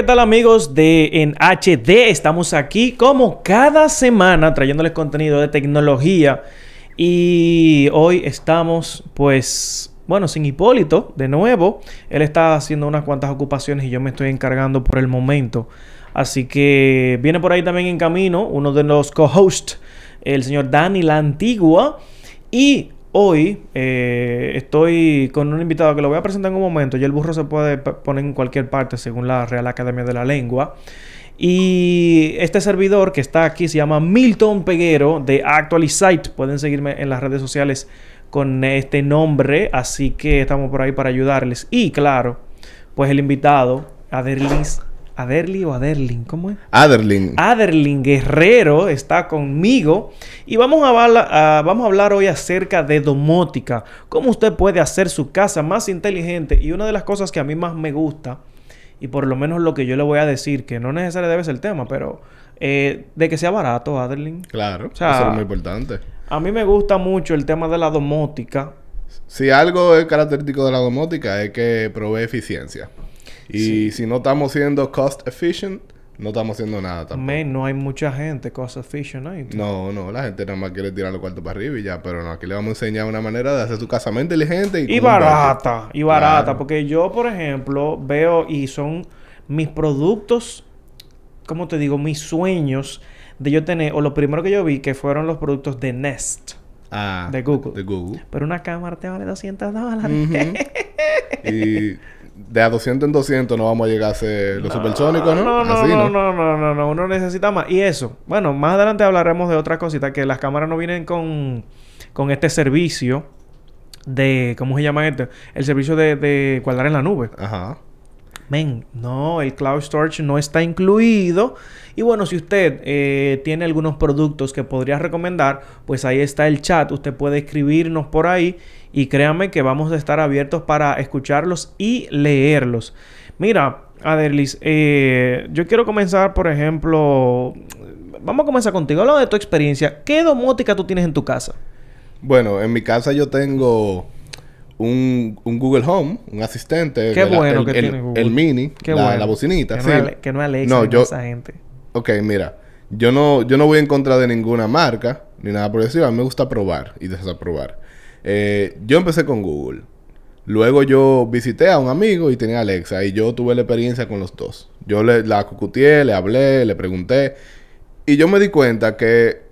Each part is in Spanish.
¿qué tal amigos de En HD? Estamos aquí como cada semana trayéndoles contenido de tecnología y hoy estamos pues, bueno, sin Hipólito de nuevo. Él está haciendo unas cuantas ocupaciones y yo me estoy encargando por el momento. Así que viene por ahí también en camino uno de los co-hosts, el señor Dani La Antigua. Y Hoy eh, estoy con un invitado que lo voy a presentar en un momento. Y el burro se puede poner en cualquier parte según la Real Academia de la Lengua. Y este servidor que está aquí se llama Milton Peguero de Actualizite. Pueden seguirme en las redes sociales con este nombre. Así que estamos por ahí para ayudarles. Y claro, pues el invitado, Aderlis Aderly o Aderlin, ¿cómo es? Aderlin. Aderlin Guerrero está conmigo y vamos a, hablar, vamos a hablar hoy acerca de domótica, cómo usted puede hacer su casa más inteligente y una de las cosas que a mí más me gusta y por lo menos lo que yo le voy a decir, que no necesariamente debe ser el tema, pero eh, de que sea barato, Aderlin. Claro, eso es muy importante. A mí me gusta mucho el tema de la domótica. Si algo es característico de la domótica es que provee eficiencia. Y si no estamos siendo cost efficient, no estamos haciendo nada tampoco. no hay mucha gente cost efficient ahí. No, no, la gente nada más quiere tirar los cuartos para arriba y ya, pero no, aquí le vamos a enseñar una manera de hacer su casa más inteligente y, y barata, y barata, porque yo, por ejemplo, veo y son mis productos, ¿cómo te digo? Mis sueños de yo tener, o lo primero que yo vi que fueron los productos de Nest. Ah, de Google. De Google. Pero una cámara te vale 200 dólares. y de a 200 en 200 no vamos a llegar a ser los supersónicos, ¿no? No, no, no, no, no, no, no, uno necesita más. Y eso, bueno, más adelante hablaremos de otra cosita, que las cámaras no vienen con, con este servicio de, ¿cómo se llama este? El servicio de, de guardar en la nube. Ajá. Men, no, el cloud storage no está incluido. Y bueno, si usted eh, tiene algunos productos que podría recomendar, pues ahí está el chat. Usted puede escribirnos por ahí y créanme que vamos a estar abiertos para escucharlos y leerlos. Mira, Aderlis, eh, yo quiero comenzar, por ejemplo, vamos a comenzar contigo. Habla de tu experiencia. ¿Qué domótica tú tienes en tu casa? Bueno, en mi casa yo tengo un, Google Home, un asistente. Qué bueno que tiene Google. El mini, la, bocinita. Que, no es, que no Alexa no, esa gente. Ok, mira. Yo no, yo no voy en contra de ninguna marca, ni nada por decir. A mí me gusta probar y desaprobar. Eh, yo empecé con Google. Luego yo visité a un amigo y tenía Alexa. Y yo tuve la experiencia con los dos. Yo le, la cucuteé, le hablé, le pregunté. Y yo me di cuenta que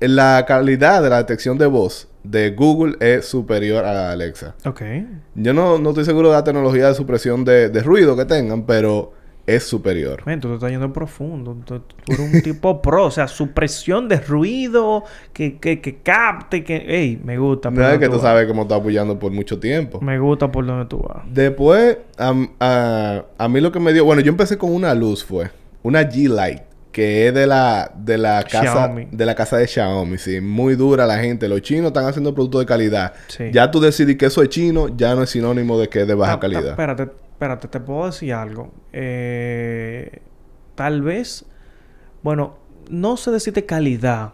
la calidad de la detección de voz de Google es superior a la de Alexa. Ok. Yo no, no estoy seguro de la tecnología de supresión de, de ruido que tengan, pero es superior. Men, tú te estás yendo en profundo. Tú, eres un tipo pro. O sea, supresión de ruido, que, que, que capte, que... Ey, me gusta. No es que tú, sabes cómo está apoyando por mucho tiempo. Me gusta por donde tú vas. Después, a, a mí lo que me dio... Bueno, yo empecé con una luz, fue. Una G-Light que es de la, de la casa de la casa de Xiaomi, sí, muy dura la gente. Los chinos están haciendo productos de calidad. Ya tú decidís que eso es chino, ya no es sinónimo de que es de baja calidad. espérate, espérate, te puedo decir algo. Eh, tal vez, bueno, no sé decirte calidad,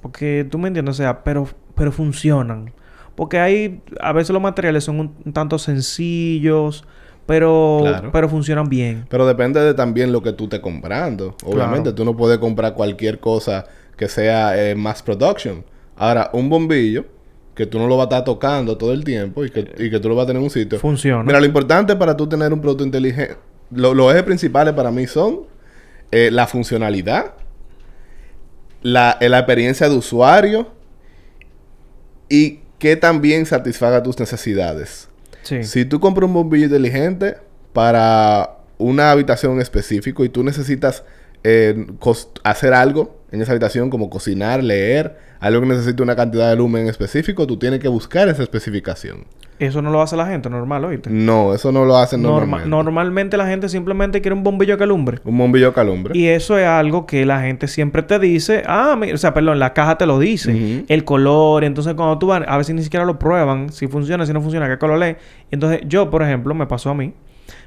porque tú me entiendes, o sea, pero, pero funcionan. Porque hay, a veces los materiales son un tanto sencillos, pero, pero funcionan bien. Pero depende de también lo que tú estés comprando. Obviamente, tú no puedes comprar cualquier cosa que sea eh, mass production. Ahora, un bombillo que tú no lo vas a estar tocando todo el tiempo y que, y que tú lo vas a tener en un sitio. Funciona. Mira, lo importante para tú tener un producto inteligente, los ejes principales para mí son eh, la funcionalidad, la, eh, la experiencia de usuario y que también satisfaga tus necesidades. Si tú compras un bombillo inteligente para una habitación específica y tú necesitas eh, hacer algo en esa habitación como cocinar, leer, algo que necesite una cantidad de lumen específico, tú tienes que buscar esa especificación. Eso no lo hace la gente normal, oíste. No, eso no lo hacen normalmente. normalmente la gente simplemente quiere un bombillo que alumbre. Un bombillo que alumbre. Y eso es algo que la gente siempre te dice. Ah, o sea, perdón, la caja te lo dice. El color. Entonces, cuando tú vas, a veces ni siquiera lo prueban. Si funciona, si no funciona, qué color es. Entonces, yo, por ejemplo, me pasó a mí.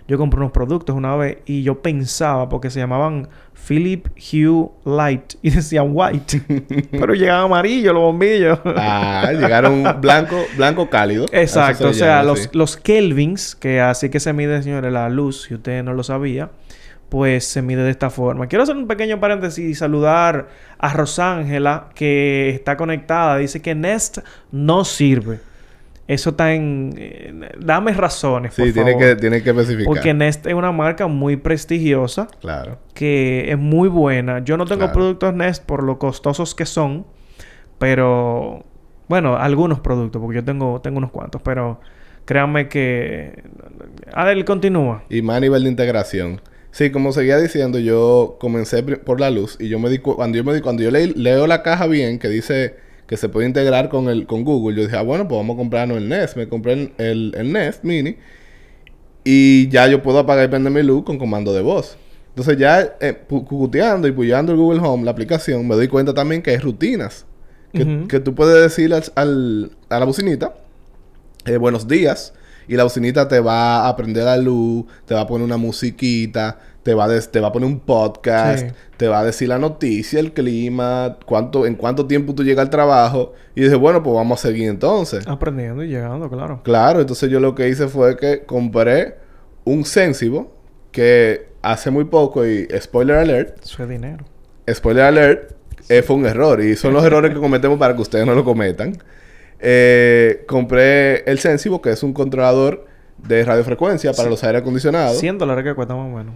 Yo compré unos productos una vez y yo pensaba, porque se llamaban Philip Hue Light y decían white, pero llegaban amarillos los bombillos. ah, llegaron blanco, blanco cálido. Exacto, o sea, los, los Kelvins, que así que se mide, señores, la luz, si usted no lo sabía, pues se mide de esta forma. Quiero hacer un pequeño paréntesis y saludar a Rosángela que está conectada. Dice que Nest no sirve. Eso está en... eh, dame razones, Sí, por tiene favor. que, tiene que especificar. Porque Nest es una marca muy prestigiosa Claro. que es muy buena. Yo no tengo Claro. productos Nest por lo costosos que son, pero bueno, algunos productos, porque yo tengo, tengo unos cuantos, pero créanme que Adel continúa. Y más a nivel de integración. Sí, como seguía diciendo, yo comencé por la luz y yo me di cu- cuando yo me di cuando yo leí- leo la caja bien que dice que se puede integrar con el con Google, yo dije, ah, bueno, pues vamos a comprarnos el Nest. Me compré el, el, el Nest Mini y ya yo puedo apagar y prender mi luz con comando de voz. Entonces ya eh, cucuteando y puyando el Google Home, la aplicación, me doy cuenta también que hay rutinas. Que, Ujú. que tú puedes decirle al, al- a la bocinita, eh, buenos días. Y la bocinita te va a prender la luz, te va a poner una musiquita, te va a, te va a poner un podcast, Sí. te va a decir la noticia, el clima, cuánto, en cuánto tiempo tú llegas al trabajo. Y dije, bueno, pues vamos a seguir entonces. Aprendiendo y llegando, claro. Claro, entonces yo lo que hice fue que compré un Sensibo que hace muy poco y spoiler alert, Eso es dinero. spoiler alert, eh, fue un error. Y son los errores que cometemos para que ustedes no lo cometan. Eh, compré el Sensibo, que es un controlador de radiofrecuencia para los aire acondicionados. 100 dólares que cuesta más o menos.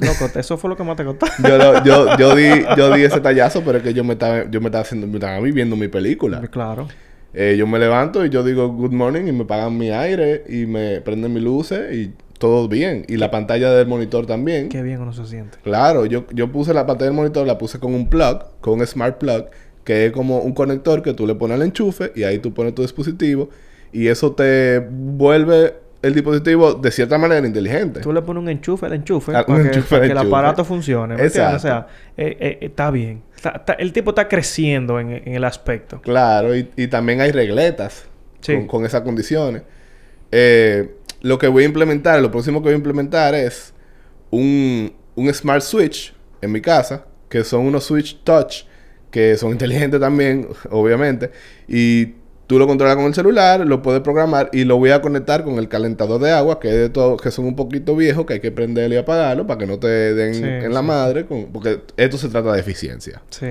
Loco, eso fue lo que más te costó. yo, lo- yo, yo, di, yo di ese tallazo, pero es que yo me estaba, yo me estaba haciendo, me estaba viviendo mi película. claro. Eh, yo me levanto y yo digo good morning y me pagan mi aire y me prenden mis luces y todo bien. Y la pantalla del monitor también. Qué bien uno se siente. Claro, yo, yo puse la pantalla del monitor, la puse con un plug, con un smart plug, que es como un conector que tú le pones al enchufe y ahí tú pones tu dispositivo y eso te vuelve el dispositivo de cierta manera inteligente. Tú le pones un enchufe al enchufe Ah, para, que, enchufe para al que el aparato funcione. ¿me entiendes? O Exacto. sea, eh, eh, está bien. Está- está- el tipo está creciendo en, en el aspecto. Claro, y, y también hay regletas Sí. con, con esas condiciones. Eh, lo que voy a implementar, lo próximo que voy a implementar es un, un Smart Switch en mi casa, que son unos Switch Touch, que son inteligentes también, obviamente, y tú lo controlas con el celular, lo puedes programar y lo voy a conectar con el calentador de agua, que es de todo, que son un poquito viejos, que hay que prenderlo y apagarlo para que no te den Sí, en la madre, con- porque esto se trata de eficiencia. Sí.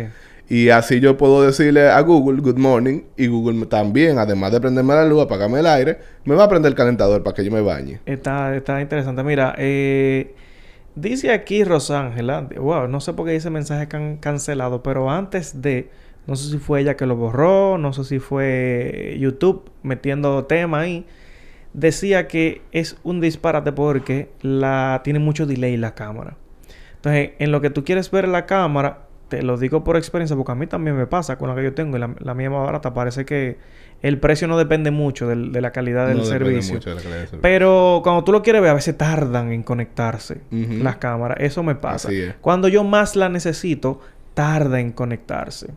Y así yo puedo decirle a Google good morning y Google también, además de prenderme la luz, apagarme el aire, me va a prender el calentador para que yo me bañe. Está, está interesante. Mira, eh, dice aquí Rosángela, wow, no sé por qué dice mensaje can- cancelado, pero antes de, no sé si fue ella que lo borró, no sé si fue YouTube metiendo tema ahí, decía que es un disparate porque la tiene mucho delay la cámara. Entonces, en lo que tú quieres ver la cámara, te lo digo por experiencia, porque a mí también me pasa con la que yo tengo y la, la mía más barata. Parece que el precio no depende mucho de la calidad del No servicio. mucho de la calidad del servicio. Pero cuando tú lo quieres ver, a veces tardan en conectarse las cámaras. Eso me pasa. Cuando yo más la necesito, tarda en conectarse.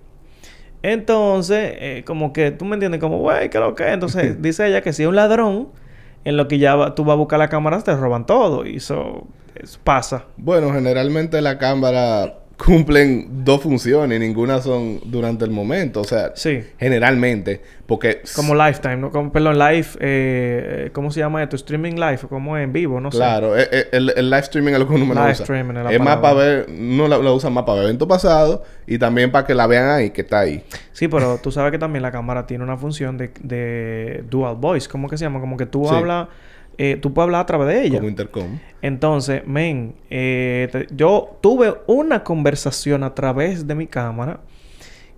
Entonces, eh, como que tú me entiendes, como, güey, ¿qué lo que? es?". Entonces, dice ella que si es un ladrón, en lo que ya va- tú vas a buscar la cámara, te roban todo. Y eso, eso pasa. Bueno, generalmente la cámara cumplen dos funciones y ninguna son durante el momento. O sea, Sí. generalmente, porque... Como Lifetime, ¿no? Como, perdón, Live, eh, ¿cómo se llama esto? Streaming Live, como en vivo, no sé. Claro, eh, eh, el, el live streaming es lo que uno menos usa. streaming es la es más para ver, no la, la usan más para ver eventos pasados y también para que la vean ahí, que está ahí. Sí, pero tú sabes que también la cámara tiene una función de, de dual voice. ¿Cómo que se llama? Como que tú Sí. hablas... eh, tú puedes hablar a través de ella. Como intercom. Entonces, men, eh, te- yo tuve una conversación a través de mi cámara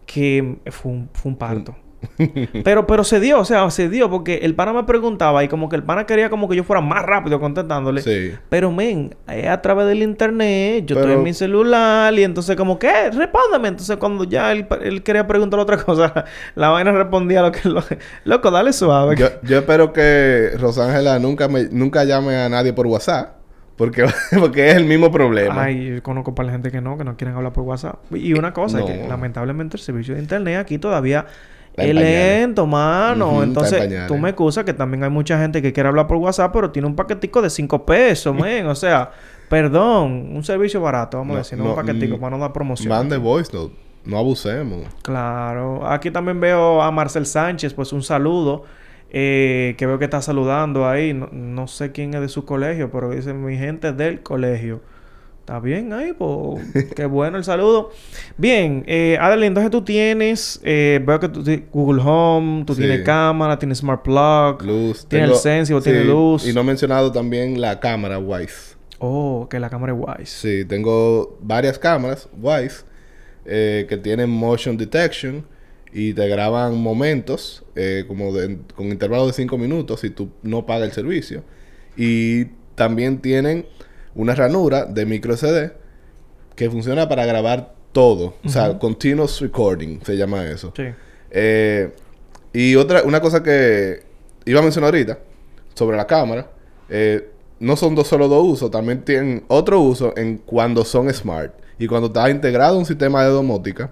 que fue un, fue un parto. pero, pero se dio, o sea, se dio porque el pana me preguntaba y como que el pana quería como que yo fuera más rápido contestándole. Sí. Pero, men, es a través del internet, yo estoy Pero- en mi celular y entonces como que, respóndeme. Entonces cuando ya él, él quería preguntar otra cosa, la vaina respondía lo que... Lo, loco, dale suave. Yo, yo espero que Rosángela nunca me nunca llame a nadie por WhatsApp. Porque, porque es el mismo problema. Ay, yo conozco para la gente que no, que no quieren hablar por WhatsApp. Y una cosa, es que lamentablemente el servicio de internet aquí todavía Está es lento, mano. Entonces, tú me excusas que también hay mucha gente que quiere hablar por WhatsApp, pero tiene un paquetico de 5 pesos, men. O sea, perdón, un servicio barato, vamos a decir, no, no, un paquetico mm, para no dar promoción. Mande voice note. No abusemos. Claro. Aquí también veo a Marcel Sánchez, pues un saludo. eh, que veo que está saludando ahí. No, no sé quién es de su colegio, pero dice mi gente del colegio. Está bien ahí, pues qué bueno el saludo. Bien, eh, Adeline, entonces tú tienes, eh, veo que tú tienes Google Home, tú Sí. tienes cámara, tienes Smart Plug, Luz. tienes el Sensible, sí, tienes luz. Y no he mencionado también la cámara Wise. Oh, que la cámara es Wise. Sí, tengo varias cámaras Wise eh, que tienen motion detection y te graban momentos eh, como de- con intervalos de 5 minutos si tú no pagas el servicio. Y también tienen una ranura de micro SD que funciona para grabar todo. O sea, continuous recording se llama eso. Sí. Eh, y otra, una cosa que iba a mencionar ahorita sobre la cámara, eh, no son dos, solo dos usos, también tienen otro uso en cuando son smart y cuando está integrado un sistema de domótica,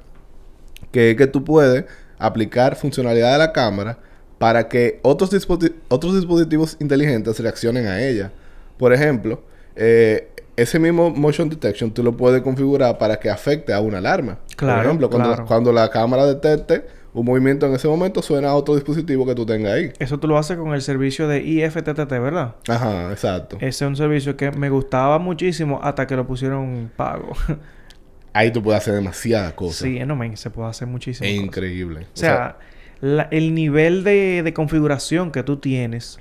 que es que tú puedes aplicar funcionalidad de la cámara para que otros, disposi- otros dispositivos inteligentes reaccionen a ella. Por ejemplo, eh, ese mismo motion detection tú lo puedes configurar para que afecte a una alarma. Claro, Por ejemplo, cuando, claro. cuando la cámara detecte un movimiento en ese momento, suena a otro dispositivo que tú tengas ahí. Eso tú lo haces con el servicio de IFTTT, ¿verdad? Ajá, exacto. Ese es un servicio que me gustaba muchísimo hasta que lo pusieron pago. Ahí tú puedes hacer demasiadas cosas. sí, no, se puede hacer muchísimo. Es increíble. O sea, la- el nivel de, de configuración que tú tienes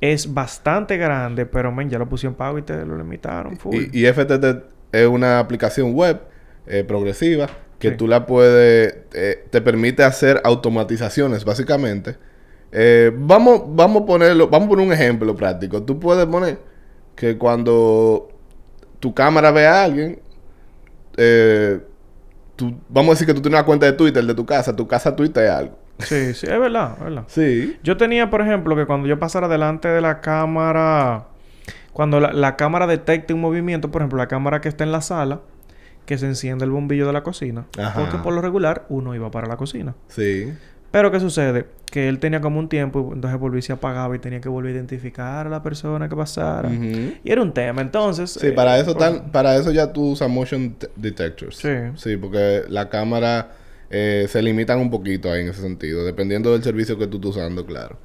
es bastante grande, pero men, ya lo pusieron pago y te lo limitaron full. y, y FTT es una aplicación web eh, progresiva que Sí. tú la puedes... eh, te permite hacer automatizaciones, básicamente. Eh, vamos, vamos a ponerlo... Vamos a poner un ejemplo práctico. Tú puedes poner que cuando tu cámara ve a alguien... tú, vamos a decir que tú tienes una cuenta de Twitter de tu casa. Tu casa tuitea algo. Sí, sí, es verdad, es verdad. Sí. Yo tenía, por ejemplo, que cuando yo pasara delante de la cámara, cuando la, la cámara detecte un movimiento, por ejemplo, la cámara que está en la sala, que se enciende el bombillo de la cocina. Ajá. Porque por lo regular uno iba para la cocina. Sí. Pero ¿qué sucede? Que él tenía como un tiempo, entonces volvía y se apagaba y tenía que volver a identificar a la persona que pasara. Ujú. Y era un tema. Entonces... Sí, eh, para eso por- tan, para eso ya tú usas motion te- detectors. Sí. Sí, porque la cámara eh, se limitan un poquito ahí en ese sentido, dependiendo del servicio que tú estés usando, claro.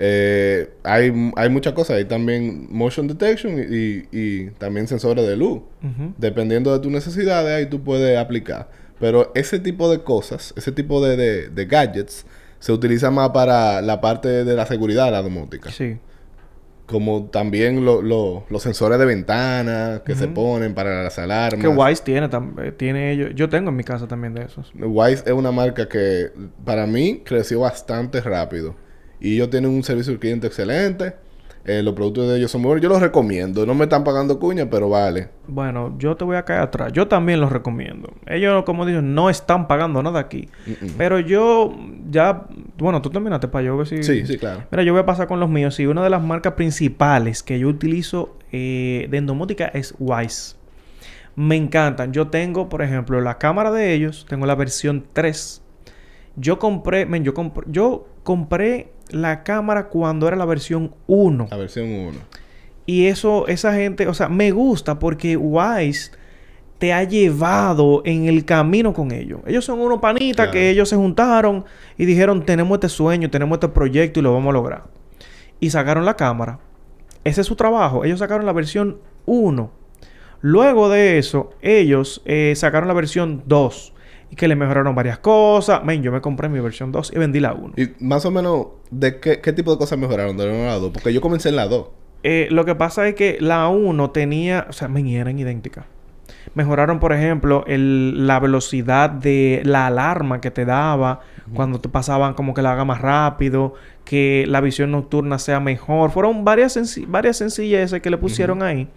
Eh, hay, hay muchas cosas, hay también motion detection y, y- y también sensores de luz. Dependiendo de tus necesidades, ahí tú puedes aplicar. Pero ese tipo de cosas, ese tipo de, de- de gadgets, se utiliza más para la parte de la seguridad de la domótica. Sí. Como también lo- lo- los sensores de ventana que se ponen para las alarmas. Que Wise tiene también. Tiene ellos. Yo tengo en mi casa también de esos. Wise es una marca que para mí creció bastante rápido. Y ellos tienen un servicio al cliente excelente. Eh, los productos de ellos son muy buenos. Yo los recomiendo. No me están pagando cuña, pero vale. Bueno, yo te voy a caer atrás. Yo también los recomiendo. Ellos, como digo, no están pagando nada aquí. Pero yo ya... Bueno, tú terminaste para yo ver si... Sí, sí, claro. Mira, yo voy a pasar con los míos. Y una de las marcas principales que yo utilizo eh, de endomótica es Wise. Me encantan. Yo tengo, por ejemplo, la cámara de ellos. Tengo la versión 3. Yo compré... Men, yo, compré yo compré la cámara cuando era la versión 1. La versión 1. Y eso, esa gente, o sea, me gusta porque Wise te ha llevado en el camino con ellos. Ellos son unos panitas Claro. que ellos se juntaron y dijeron, tenemos este sueño, tenemos este proyecto y lo vamos a lograr. Y sacaron la cámara. Ese es su trabajo. Ellos sacaron la versión 1. Luego de eso, ellos eh, sacaron la versión 2. Y que le mejoraron varias cosas. Men, yo me compré mi versión 2 y vendí la 1. Y más o menos, ¿de qué, qué tipo de cosas mejoraron de la 1 a la 2? Porque yo comencé en la 2. Eh, lo que pasa es que la 1 tenía, o sea, men, eran idénticas. Mejoraron, por ejemplo, el- la velocidad de la alarma que te daba cuando te pasaban como que la haga más rápido, que la visión nocturna sea mejor. Fueron varias, senci- varias sencilleces que le pusieron ahí.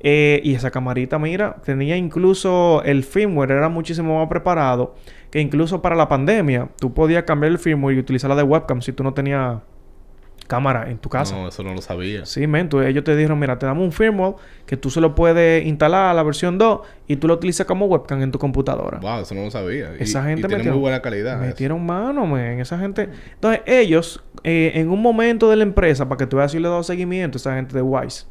Eh, y esa camarita, mira, tenía incluso el firmware, era muchísimo más preparado que incluso para la pandemia. Tú podías cambiar el firmware y utilizarla de webcam si tú no tenías cámara en tu casa. No, eso no lo sabía. Sí, men, ellos te dijeron, mira, te damos un firmware que tú se lo puedes instalar a la versión 2 y tú lo utilizas como webcam en tu computadora. Wow, eso no lo sabía. Y- Esa gente y tiene muy buena calidad. eso. Metieron mano, men. Esa gente... Entonces, ellos, eh, en un momento de la empresa, para que tú veas si le he dado seguimiento, esa gente de Wise,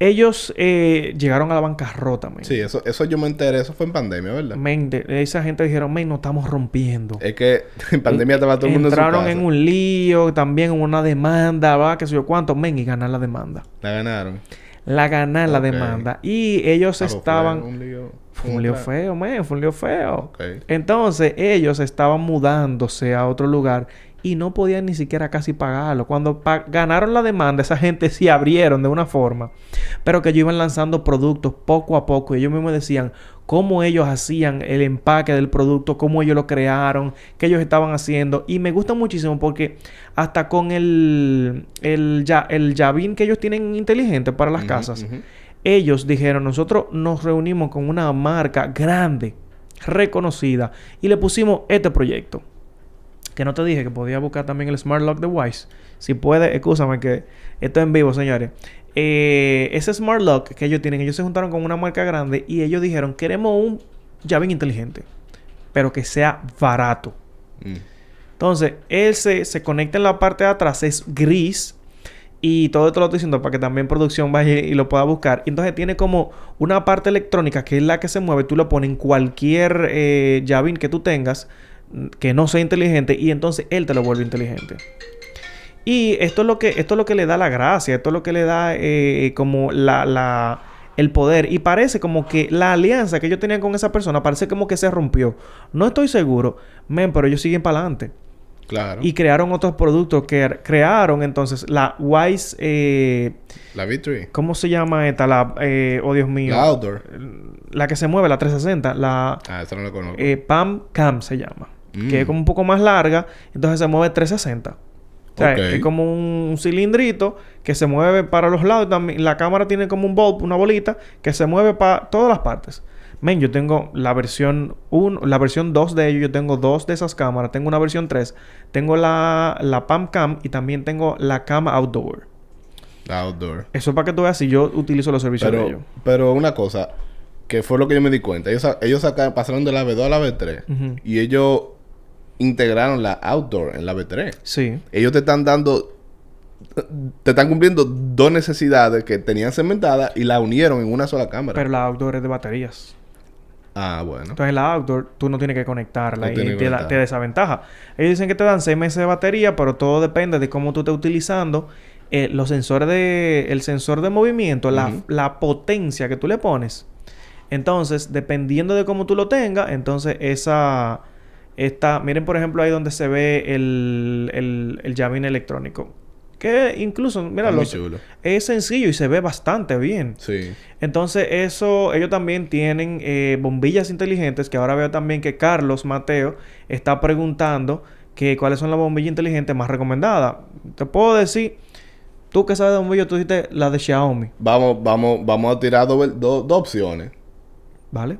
ellos eh, llegaron a la bancarrota, men. Sí, eso, eso yo me enteré. Eso fue en pandemia, ¿verdad? Men, de- esa gente dijeron, men, nos estamos rompiendo. Es que en pandemia estaba todo el mundo Entraron en en, su casa. un lío, también en una demanda, va, qué sé yo cuánto, men, y ganar la demanda. La ganaron. la ganar la Ok. demanda. Y ellos pues fue estaban... un lío. Fue un lío feo, man, fue un lío feo. Entonces ellos estaban mudándose a otro lugar y no podían ni siquiera casi pagarlo. Cuando pa- ganaron la demanda, esa gente sí abrieron de una forma, pero que ellos iban lanzando productos poco a poco y ellos mismos decían cómo ellos hacían el empaque del producto, cómo ellos lo crearon, qué ellos estaban haciendo. Y me gusta muchísimo porque hasta con el, el, ya, el Yavin que ellos tienen inteligente para las casas, ellos dijeron, nosotros nos reunimos con una marca grande, reconocida, y le pusimos este proyecto. Que no te dije que podía buscar también el Smart Lock de Wise. Si puede, escúchame que esto es en vivo, señores. Eh, ese Smart Lock que ellos tienen, ellos se juntaron con una marca grande y ellos dijeron, queremos un llave inteligente, pero que sea barato. Mm. Entonces, él se, se conecta en la parte de atrás, es gris. Y todo esto lo estoy diciendo para que también producción vaya y lo pueda buscar. Y entonces tiene como una parte electrónica que es la que se mueve. Tú lo pones en cualquier eh, llavín que tú tengas que no sea inteligente y entonces él te lo vuelve inteligente. Y esto es lo que, esto es lo que le da la gracia, esto es lo que le da eh, como la, la- el poder. Y parece como que la alianza que yo tenía con esa persona parece como que se rompió. No estoy seguro, men, pero ellos siguen para adelante. Claro. Y crearon otros productos que er- crearon entonces la Wise, eh, La Victory. ¿cómo se llama esta? La, eh, oh Dios mío. La Outdoor. La que se mueve, la 360, la Ah, no la conozco. eh, Pam Cam se llama. Mm. Que es como un poco más larga, entonces se mueve 360. O sea, es como un, un cilindrito que se mueve para los lados. También, la cámara tiene como un bulb, una bolita, que se mueve para todas las partes. Men, yo tengo la versión 1, la versión 2 de ellos. Yo tengo dos de esas cámaras. Tengo una versión 3. Tengo la, la Pam Cam y también tengo la Cam Outdoor. La Outdoor. Eso es para que tú veas si yo utilizo los servicios de ellos. Pero, una cosa, que fue lo que yo me di cuenta. Ellos, ellos sacaron, pasaron de la B2 a la B3 Ujú. y ellos integraron la Outdoor en la B3. Sí. Ellos te están dando, te están cumpliendo dos necesidades que tenían cementadas y la unieron en una sola cámara. Pero la Outdoor es de baterías. ah, bueno. Entonces la outdoor tú no tienes que conectarla No y te, desaventaja. Ellos dicen que te dan 6 meses de batería, pero todo depende de cómo tú estés utilizando eh, los sensores de... El sensor de movimiento, la, la potencia que tú le pones. Entonces, dependiendo de cómo tú lo tengas, entonces esa... Esta, miren por ejemplo ahí donde se ve el, el, el llavín electrónico. Que incluso, mira, los- es sencillo y se ve bastante bien. Sí. Entonces, eso, ellos también tienen eh, bombillas inteligentes, que ahora veo también que Carlos Mateo está preguntando que cuáles son las bombillas inteligentes más recomendadas. Te puedo decir, tú que sabes de bombillas, tú dijiste la de Xiaomi, Vamos, vamos, vamos a tirar dos dos- dos opciones. ¿vale?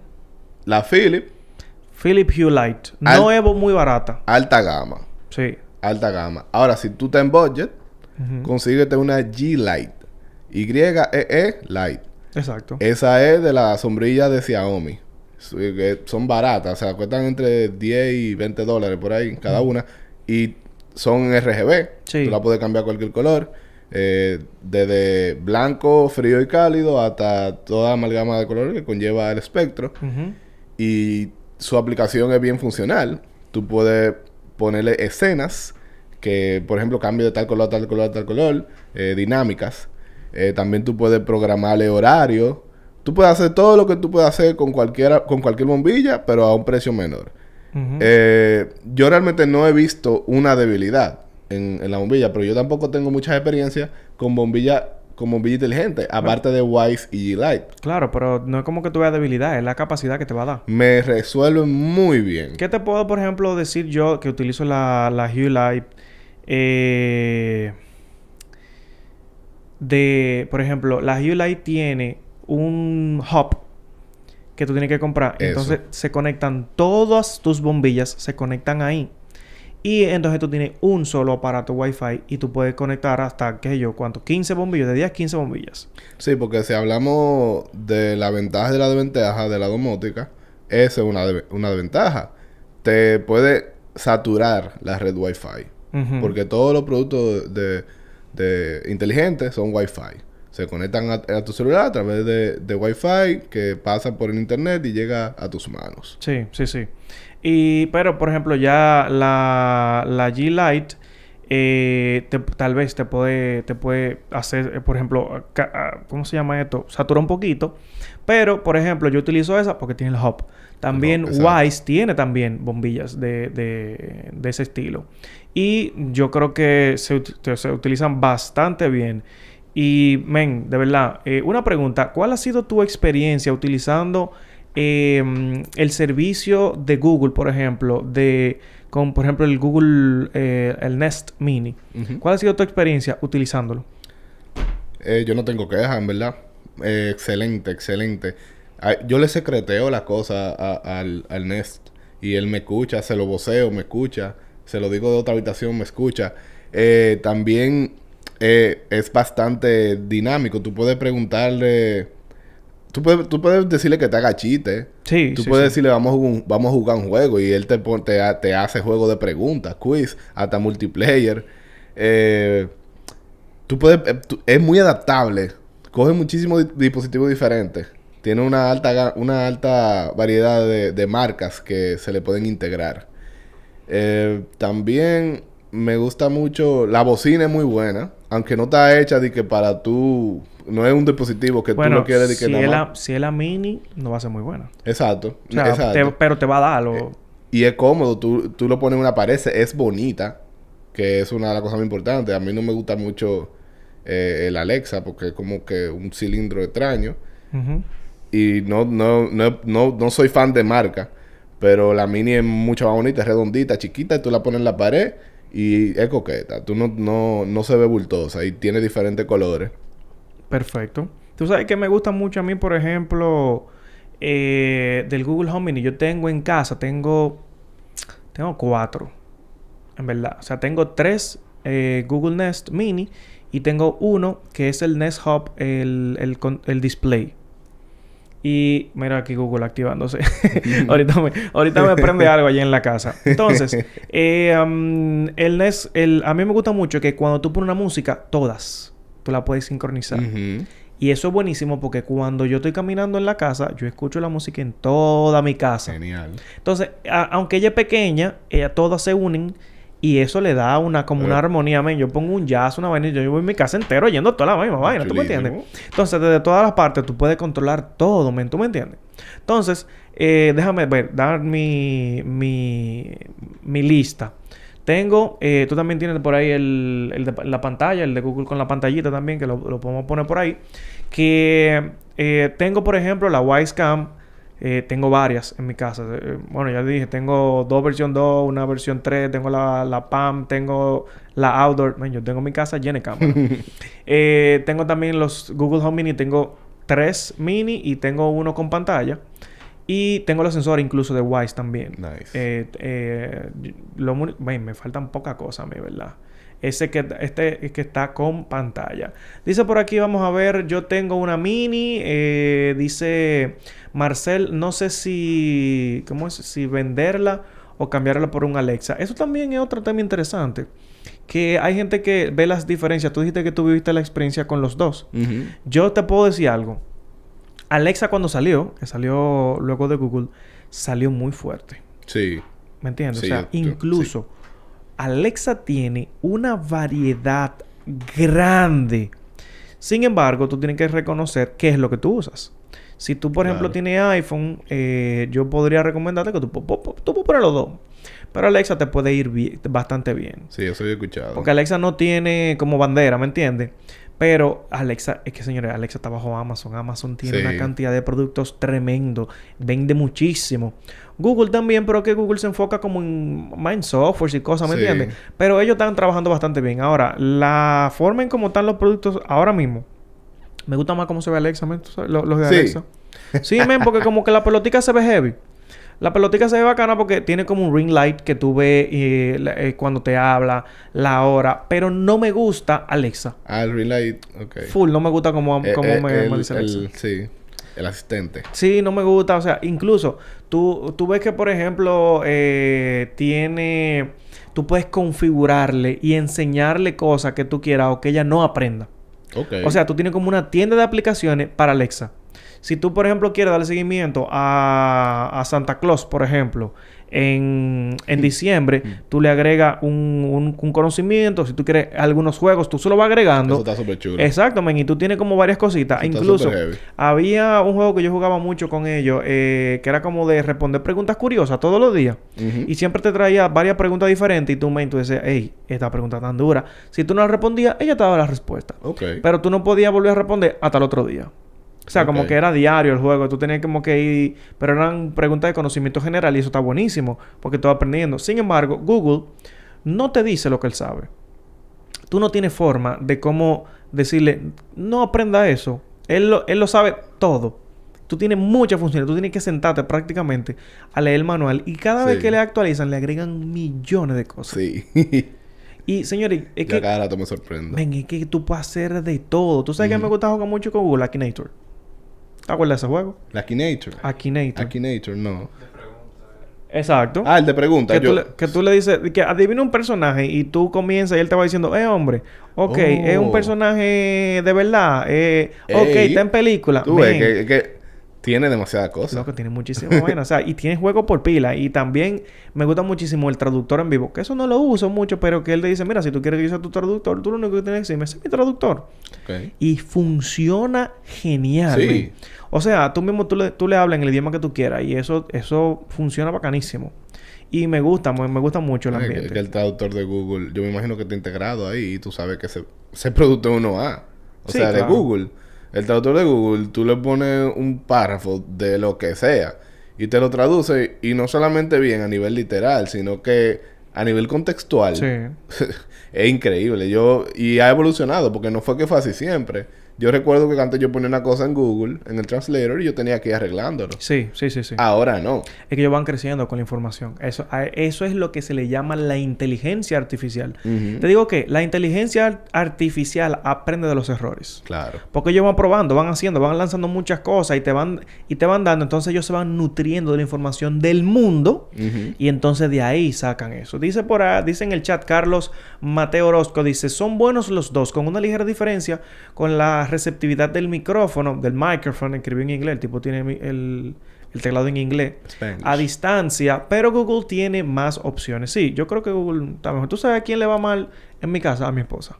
La Philips, Philip Hue Light. Al- No es bo- muy barata. alta gama. Sí. Alta gama. Ahora, si tú estás en budget, consíguete una G Light. Y-E-E Light. Exacto. Esa es de la sombrilla de Xiaomi. Son baratas, o sea, cuestan entre 10 y 20 dólares por ahí cada una. Y son RGB. Sí. Tú la puedes cambiar cualquier color. eh, desde blanco, frío y cálido hasta toda amalgama de colores que conlleva el espectro. Y su aplicación es bien funcional. Tú puedes ponerle escenas que, por ejemplo, cambio de tal color, tal color, tal color, eh, dinámicas. Eh, también tú puedes programarle horario. Tú puedes hacer todo lo que tú puedes hacer con cualquiera, con cualquier bombilla, pero a un precio menor. Eh, yo realmente no he visto una debilidad en, en la bombilla, pero yo tampoco tengo mucha experiencia con bombilla, bombilla inteligente, aparte de Wise y G-Light. Claro, pero no es como que tú veas debilidad, es la capacidad que te va a dar. Me resuelven muy bien. ¿Qué te puedo, por ejemplo, decir yo que utilizo la, la Hue Light? Eh, de, por ejemplo, la Hue Light tiene un hub que tú tienes que comprar. Eso. Entonces se conectan todas tus bombillas, se conectan ahí. Y entonces tú tienes un solo aparato Wi-Fi y tú puedes conectar hasta, qué sé yo, ¿cuánto? 15 bombillas, de 10 a 15 bombillas. Sí, porque si hablamos de la ventaja y de la desventaja de la domótica, esa es una, de- una desventaja. Te puede saturar la red Wi-Fi. Porque todos los productos de, de inteligentes son Wi-Fi. Se conectan a, a tu celular a través de, de Wi-Fi que pasa por el internet y llega a tus manos. Sí, sí, sí. Y, pero, por ejemplo, ya la, la G Lite eh, te- tal vez te puede, te puede hacer, eh, por ejemplo, ah, ¿cómo se llama esto? Satura un poquito. Pero, por ejemplo, yo utilizo esa porque tiene el hub. También. Wise tiene también bombillas de, de, de ese estilo. Y yo creo que se, se utilizan bastante bien. Y, men, de verdad, eh, una pregunta. ¿Cuál ha sido tu experiencia utilizando eh, el servicio de Google, por ejemplo, de con, por ejemplo, el Google, eh, el Nest Mini? ¿Cuál ha sido tu experiencia utilizándolo? Eh, yo no tengo quejas, en verdad. Eh, excelente, excelente. Yo le secreteo la cosa a- al, al Nest y él me escucha, se lo voceo, me escucha, se lo digo de otra habitación, me escucha. Eh, también eh, es bastante dinámico. Tú puedes preguntarle, tú puedes, tú puedes decirle que te haga chiste. Sí, Tú sí, puedes sí. decirle, vamos a, jugar un, vamos a jugar un juego y él te, te, ha- te hace juego de preguntas, quiz, hasta multiplayer. Eh, tú puedes, eh, tú- es muy adaptable. Coge muchísimos di- dispositivos diferentes. Tiene una alta, una alta variedad de, de marcas que se le pueden integrar. Eh, también me gusta mucho, la bocina es muy buena, aunque no está hecha de que para tú, no es un dispositivo que tú lo quieres de que si, nada es la, si es la Mini, no va a ser muy buena. Exacto, O sea, exacto. te- pero te va a dar lo... Y es cómodo, tú, tú lo pones en una pared, es bonita, que es una de las cosas más importantes. A mí no me gusta mucho eh, el Alexa porque es como que un cilindro extraño. Y no, no, no, no, no soy fan de marca, pero la Mini es mucho más bonita, es redondita, chiquita, y tú la pones en la pared y es coqueta. Tú no, no, no se ve bultosa y tiene diferentes colores. Perfecto. Tú sabes que me gusta mucho a mí, por ejemplo, eh, del Google Home Mini. Yo tengo en casa, tengo, tengo cuatro, en verdad. O sea, tengo tres eh, Google Nest Mini y tengo uno que es el Nest Hub, el, el, el display. Y mira aquí Google activándose. ahorita, me, ahorita me prende algo allá en la casa. Entonces, eh, um, el Nest, el, a mí me gusta mucho que cuando tú pones una música, todas, tú la puedes sincronizar. Y eso es buenísimo porque cuando yo estoy caminando en la casa, yo escucho la música en toda mi casa. Genial. Entonces, a- aunque ella es pequeña, ellas todas se unen y eso le da una como una Eh. armonía. Men. Yo pongo un jazz, una vaina, y yo voy en mi casa entero oyendo toda la misma vaina. ¿Tú me entiendes? Entonces, desde todas las partes tú puedes controlar todo, men. ¿Tú me entiendes? Entonces, eh, déjame ver, dar mi, mi, mi lista. Tengo, eh, tú también tienes por ahí el, el de la pantalla, el de Google con la pantallita también, que lo, lo podemos poner por ahí. Que eh, tengo, por ejemplo, la Wisecam. Eh, tengo varias en mi casa. Eh, bueno, ya dije, tengo dos versión 2, una versión 3, tengo la, la PAM, tengo la Outdoor. Man, yo tengo mi casa llena de cámaras. Eh, tengo también los Google Home Mini, tengo tres mini y tengo uno con pantalla. Y tengo los sensores incluso de Wise también. Nice. Eh, eh, lo me faltan pocas cosas a mí, ¿verdad? Ese que, este es que está con pantalla. Dice por aquí, vamos a ver, yo tengo una mini. eh, dice Marcel, no sé si, ¿cómo es? Si venderla o cambiarla por un Alexa. Eso también es otro tema interesante. Que hay gente que ve las diferencias. Tú dijiste que tú viviste la experiencia con los dos. Yo te puedo decir algo. Alexa cuando salió, que salió luego de Google, salió muy fuerte. Sí. ¿Me entiendes? Sí, o sea, yo- yo- incluso Alexa tiene una variedad grande. Sin embargo, tú tienes que reconocer qué es lo que tú usas. Si tú, por ejemplo, tienes iPhone, eh, yo podría recomendarte que tú, tú puedes poner los dos. Pero Alexa te puede ir bien- bastante bien. Sí, eso he escuchado. Porque Alexa no tiene como bandera, ¿me entiendes? Pero Alexa, es que señores, Alexa está bajo Amazon. Amazon tiene Sí. una cantidad de productos tremendo. Vende muchísimo. Google también, pero que Google se enfoca como en, en software y cosas, ¿me Sí. entiendes? Pero ellos están trabajando bastante bien. Ahora, la forma en cómo están los productos ahora mismo. Me gusta más cómo se ve Alexa, men, ¿tú sabes? Los, los de Sí. Alexa. Sí, men, porque como que la pelotica se ve heavy. La pelotica se ve bacana porque tiene como un ring light que tú ves eh, eh, cuando te habla, la hora. Pero no me gusta Alexa. Ah, el Relight, ok. Full, no me gusta como, Eh, como eh, me, el, me dice Alexa. el- sí, el asistente. Sí, no me gusta. O sea, incluso tú, tú ves que, por ejemplo, tiene... Tú puedes configurarle y enseñarle cosas que tú quieras o que ella no aprenda. Ok. O sea, tú tienes como una tienda de aplicaciones para Alexa. Si tú, por ejemplo, quieres darle seguimiento a, a Santa Claus, por ejemplo, en, en diciembre, tú le agregas un, un- un conocimiento. Si tú quieres algunos juegos, tú se lo vas agregando. Eso está súper chulo. Exacto. Y tú tienes como varias cositas. Eso Incluso había un juego que yo jugaba mucho con ellos, eh, que era como de responder preguntas curiosas todos los días. Y siempre te traía varias preguntas diferentes. Y tú, men, tú decías, hey, esta pregunta tan dura. Si tú no la respondías, ella te daba la respuesta. Pero tú no podías volver a responder hasta el otro día. O sea, como que era diario el juego. Tú tenías como que ir... Pero eran preguntas de conocimiento general y eso está buenísimo. Porque tú vas aprendiendo. Sin embargo, Google no te dice lo que él sabe. Tú no tienes forma de cómo decirle... No aprenda eso. Él lo, él lo sabe todo. Tú tienes muchas funciones. Tú tienes que sentarte prácticamente a leer el manual. Y cada vez que le actualizan, le agregan millones de cosas. Sí. Y, señores, es Ya que... cada rato me sorprende. Ven, es que tú puedes hacer de todo. ¿Tú sabes que Ujú. me gusta jugar mucho con Google? Akinator. ¿Te acuerdas de ese juego? Akinator. Akinator. Akinator, no. Exacto. Ah, el de pregunta. que, yo. tú le, que tú le dices... Que adivina un personaje y tú comienzas y él te va diciendo... Eh, hombre. Ok. Es un Oh. personaje de verdad. Eh, ok. Ey, Está en película. Tú ves que, que tiene demasiadas cosas. Loco, tiene muchísimas vainas. O sea, y tiene juego por pila. Y también me gusta muchísimo el traductor en vivo. Que eso no lo uso mucho, pero que él te dice, mira, si tú quieres que yo sea tu traductor, tú lo único que tienes que decirme, es mi traductor. Ok. Y funciona genial. Sí. O sea, tú mismo tú le, tú le hablas en el idioma que tú quieras y eso, eso funciona bacanísimo. Y me gusta, me, me gusta mucho el ambiente. que el traductor de Google, yo me imagino que está integrado ahí y tú sabes que ese, ese producto es uno A. O Sí, sea, de. Google. El traductor de Google, tú le pones un párrafo de lo que sea y te lo traduce y no solamente bien a nivel literal, sino que a nivel contextual. Sí. es increíble. Yo y ha evolucionado porque no fue que fue así siempre. Yo recuerdo que antes yo ponía una cosa en Google, en el translator y yo tenía que ir arreglándolo. Sí, sí, sí, sí. Ahora no. Es que ellos van creciendo con la información. Eso, a- eso es lo que se le llama la inteligencia artificial. Te digo que la inteligencia ar- artificial aprende de los errores. Claro. Porque ellos van probando, van haciendo, van lanzando muchas cosas y te van, y te van dando. Entonces ellos se van nutriendo de la información del mundo. Y entonces de ahí sacan eso. Dice por ahí, dice en el chat Carlos Mateo Orozco, dice, son buenos los dos, con una ligera diferencia con la receptividad del micrófono, del micrófono, escribió en inglés, el tipo tiene el, el teclado en inglés, Spanish. a distancia, pero Google tiene más opciones. Sí, yo creo que Google está mejor. ¿Tú sabes a quién le va mal en mi casa? A mi esposa.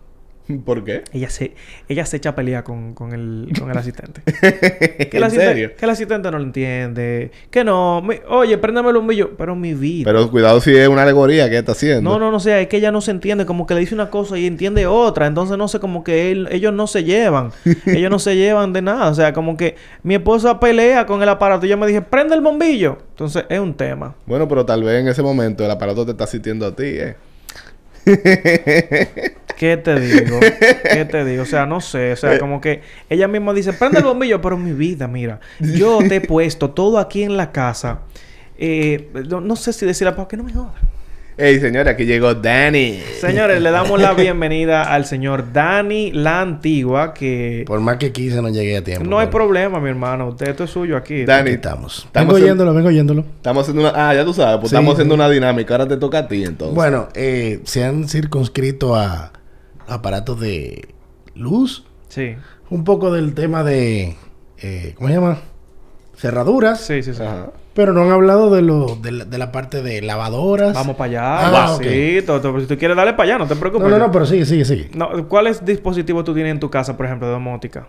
¿Por qué? Ella se, ella se echa a pelear con, con, el, con el asistente. que, el ¿En asistente serio? que el asistente no lo entiende. Que no. mi- oye, préndame el bombillo. Pero mi vida. Pero cuidado si es una alegoría que está haciendo. No, no, no sé, es que ella no se entiende, como que le dice una cosa y entiende otra, entonces no sé, como que él- ellos no se llevan, ellos no se llevan de nada, o sea, como que mi esposa pelea con el aparato y yo me dije, prende el bombillo, entonces es un tema. Bueno, pero tal vez en ese momento el aparato te está asistiendo a ti, ¿eh? ¿Qué te digo? ¿Qué te digo? O sea, no sé. O sea, como que ella misma dice, prende el bombillo, pero mi vida, mira, yo te he puesto todo aquí en la casa. Eh, no, no sé si decirla, ¿por qué no me jodas? Ey, señora, aquí llegó Danny. Señores, le damos la bienvenida al señor Dani La Antigua, que Por más que quise, no llegué a tiempo. no hay problema, mi hermano. Usted, esto es suyo aquí. Dani, Aquí estamos. Estamos vengo en- oyéndolo, vengo oyéndolo. Estamos haciendo una... Ah, ya tú sabes. Pues Sí, estamos haciendo sí. una dinámica. Ahora te toca a ti, entonces. Bueno, eh, se han circunscrito a aparatos de luz. Sí. Un poco del tema de... eh, ¿Cómo se llama? Cerraduras. Sí, sí, sí. Ajá. Pero no han hablado de, lo, de, la, de la parte de lavadoras. Vamos para allá. Ah, ok. Sí, todo, todo. Si tú quieres darle para allá, no te preocupes. No, no, no, pero sigue, sigue, sigue. No, ¿Cuáles dispositivos tú tienes en tu casa, por ejemplo, de domótica?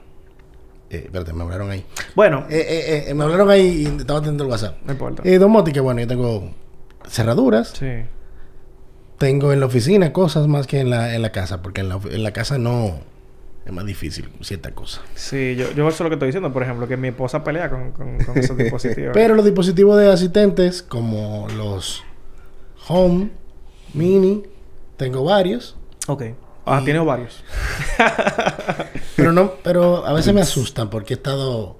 Eh, espérate, me hablaron ahí. Bueno, Eh, eh, eh, me hablaron ahí y estaba atendiendo el WhatsApp. no importa. Eh, domótica, bueno, yo tengo cerraduras. sí. Tengo en la oficina cosas más que en la, en la casa, porque en la, en la casa no es más difícil cierta cosa. Sí, yo, yo eso es lo que estoy diciendo, por ejemplo, que mi esposa pelea con, con, con esos dispositivos. Pero los dispositivos de asistentes, como los Home, Mini, tengo varios. Ok. Ah, tiene varios. Pero no, pero a veces me asustan porque he estado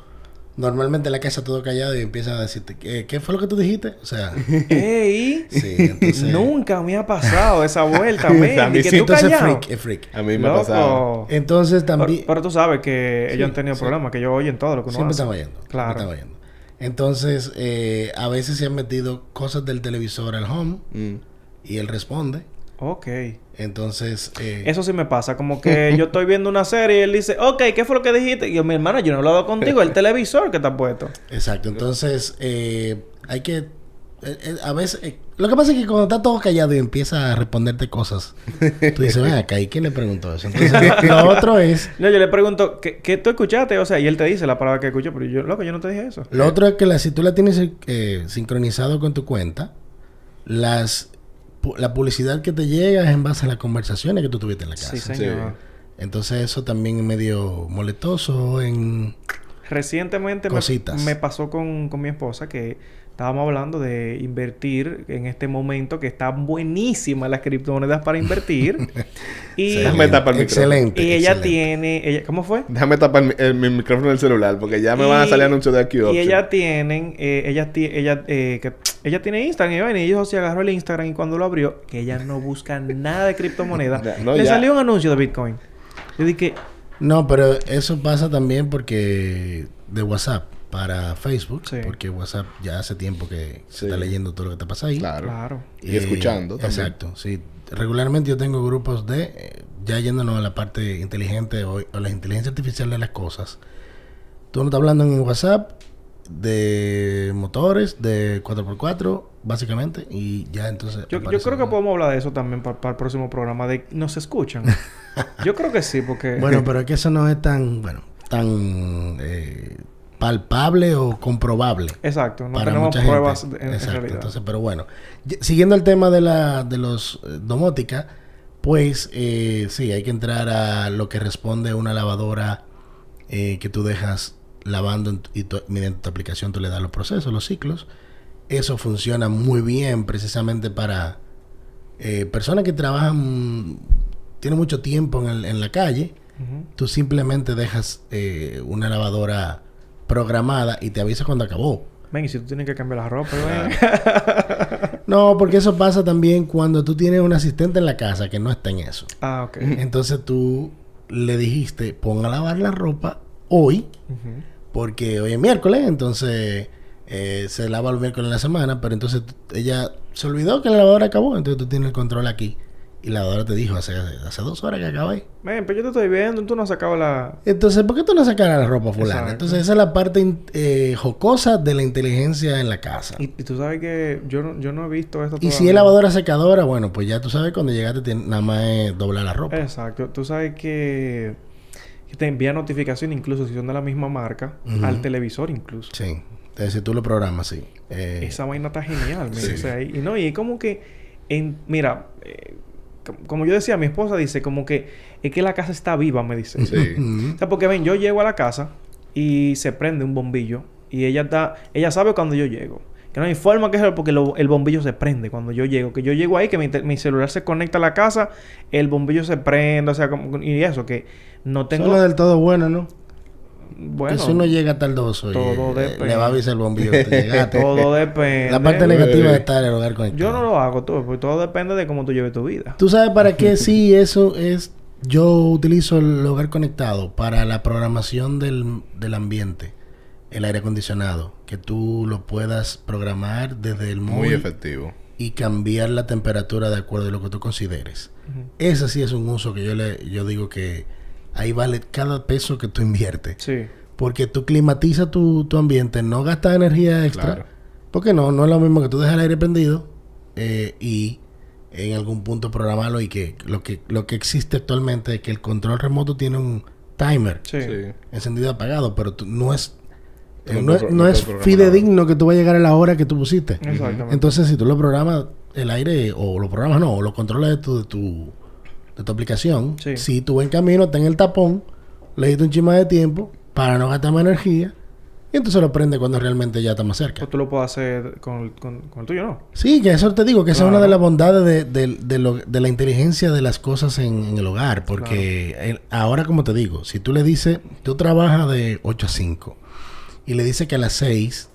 normalmente en la casa todo callado y empiezan a decirte, ¿qué, qué fue lo que tú dijiste? O sea, ¡Ey! sí, entonces. Nunca me ha pasado esa vuelta, mí Y que sí, tú entonces es callado. freak, es freak. A mí me ha pasado. Entonces Pero, también. pero tú sabes que ellos Sí, han tenido sí. problemas, que ellos oyen todo lo que uno Siempre hace. están oyendo. Claro. Siempre están oyendo. Entonces, eh, a veces se han metido cosas del televisor al home Mm. y él responde. Ok. Entonces, eh, Eso sí me pasa. Como que yo estoy viendo una serie y él dice, ok, ¿qué fue lo que dijiste? Y yo, mi hermano, yo no he hablado contigo. El televisor que está puesto. exacto. Entonces, eh, hay que... eh, eh, a veces... eh, lo que pasa es que cuando está todo callado y empieza a responderte cosas, tú dices, ven acá, ¿y quién le preguntó eso? Entonces, lo otro es... No, yo le pregunto, ¿qué, qué tú escuchaste? O sea, y él te dice la palabra que escuchó, pero yo, loco, yo no te dije eso. Lo otro es que la, si tú la tienes sincronizado con tu cuenta, las la publicidad que te llega es en base a las conversaciones que tú tuviste en la casa. Sí, señor. Entonces eso también es medio moletoso en... Recientemente me, Cositas. me pasó con, con mi esposa que estábamos hablando de invertir en este momento que están buenísimas las criptomonedas para invertir. y, Déjame tapar el micrófono. Excelente. y ella excelente. tiene... Ella, ¿Cómo fue? Déjame tapar mi, el- mi micrófono del celular porque ya me van a salir anuncios de aquí. Y ella tienen, eh, ella, ti- ella, eh, que, ella tiene Instagram y, y ella se agarró el Instagram y cuando lo abrió, que ella no busca nada de criptomonedas, No, le ya. salió un anuncio de Bitcoin. Yo dije, No, pero eso pasa también porque de WhatsApp para Facebook, Sí. porque WhatsApp ya hace tiempo que se Sí. está leyendo todo lo que te pasa ahí. Claro. claro. Y escuchando también. Exacto, sí. Regularmente yo tengo grupos de, eh, ya yéndonos a la parte inteligente o, o la inteligencia artificial de las cosas. Tú no estás hablando en WhatsApp de motores, de 4x4, básicamente, y ya entonces... Yo, yo creo que podemos hablar de eso también para, el próximo programa, de nos escuchan. yo creo que sí, porque... Bueno, pero es que eso no es tan, bueno, tan eh, palpable o comprobable. Exacto, no para tenemos mucha pruebas gente. en, en Exacto. realidad. Entonces, pero bueno, siguiendo el tema de la de los eh, domótica, pues eh, sí, hay que entrar a lo que responde una lavadora eh, que tú dejas lavando en y tu- mediante tu aplicación tú le das los procesos, los ciclos. Eso funciona muy bien precisamente para personas que trabajan, tienen mucho tiempo en, el- en la calle. Tú simplemente dejas una lavadora programada y te avisa cuando acabó. Ven, y si tú tienes que cambiar la ropa, ven. No, porque eso pasa también cuando tú tienes un asistente en la casa que no está en eso. ah, ok. Entonces tú le dijiste, pon a lavar la ropa hoy, porque hoy es miércoles, entonces eh, se lava el miércoles en la semana, pero entonces ella se olvidó que la lavadora acabó, entonces tú tienes el control aquí. Y la lavadora te dijo, hace, hace dos horas que acabé. Ven, pero yo te estoy viendo, tú no has sacado la... Entonces, ¿por qué tú no sacas la ropa fulana? Exacto. Entonces, esa es la parte eh, jocosa de la inteligencia en la casa. Y, y tú sabes que yo no, yo no he visto esto Y si es lavadora secadora, bueno, pues ya tú sabes cuando llegaste nada más es doblar la ropa. Exacto. Tú sabes que, que te envía notificación incluso si son de la misma marca al televisor incluso. Sí. Entonces, si tú lo programas, sí. Eh, Esa vaina está genial. Sí. o sea, y, no, y es como que... En, mira, eh, como yo decía, mi esposa dice como que... Es que la casa está viva, me dice. Sí. O sea, porque ven, yo llego a la casa y se prende un bombillo y ella está, ella sabe cuando yo llego. Que no hay forma que sea porque lo- el bombillo se prende cuando yo llego. Que yo llego ahí, que mi, celular se conecta a la casa, el bombillo se prende, o sea, como, y eso, que no tengo. Eso no es del todo bueno, ¿no? Bueno, Eso no llega tardoso. y, todo eh, depende. le va a avisar el bombillo que tú todo depende. La parte negativa de estar en el hogar conectado. Yo no lo hago todo, porque todo depende de cómo tú lleves tu vida. ¿Tú sabes para qué sí eso es? Yo utilizo el hogar conectado para la programación del, del ambiente, el aire acondicionado, que tú lo puedas programar desde el Muy móvil efectivo. y cambiar la temperatura de acuerdo a lo que tú consideres. Ujú. Ese sí es un uso que yo le yo digo que ahí vale cada peso que tú inviertes. Sí. Porque tú climatizas tu, tu ambiente, no gastas energía extra. Claro. Porque no, no es lo mismo que tú dejas el aire prendido eh, y en algún punto programarlo y que lo que lo que existe actualmente es que el control remoto tiene un timer Sí. Encendido apagado, pero tú- no es eh, no no, es, no fidedigno que tú vas a llegar a la hora que tú pusiste. Exactamente. Entonces, si tú lo programas el aire o lo programas no, o lo controlas de tu de tu, de tu aplicación, Sí. si tú en camino, está en el tapón, le diste un chima de tiempo para no gastar más energía y entonces lo prende cuando realmente ya está más cerca. Pues tú lo puedes hacer con, el- con, con el tuyo, ¿no? Sí, que eso te digo, que esa es una de las bondades de, de- de lo- de la inteligencia de las cosas en, en el hogar. Porque el- ahora, como te digo, si tú le dices, tú trabajas de 8 a 5 y le dices que a las 6,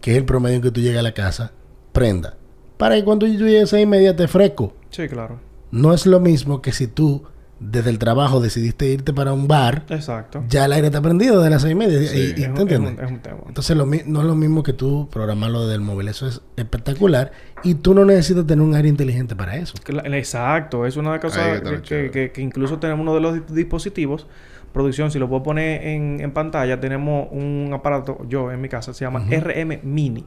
que es el promedio en que tú llegas a la casa, prenda. Para que cuando tú llegues a 6 y media te fresco. Sí, claro. No es lo mismo que si tú desde el trabajo decidiste irte para un bar, Exacto. ya el aire está prendido de las seis y media. Sí. y- y- Es un- ¿te es un- entiendes? es un tema. Entonces lo mi- no es lo mismo que tú programarlo desde el móvil. Eso es espectacular. Y tú no necesitas tener un aire inteligente para eso. Exacto, es una de las cosas que, incluso tenemos uno de los di- dispositivos, producción, si lo puedo poner en, en pantalla, tenemos un aparato, yo en mi casa, se llama RM Mini.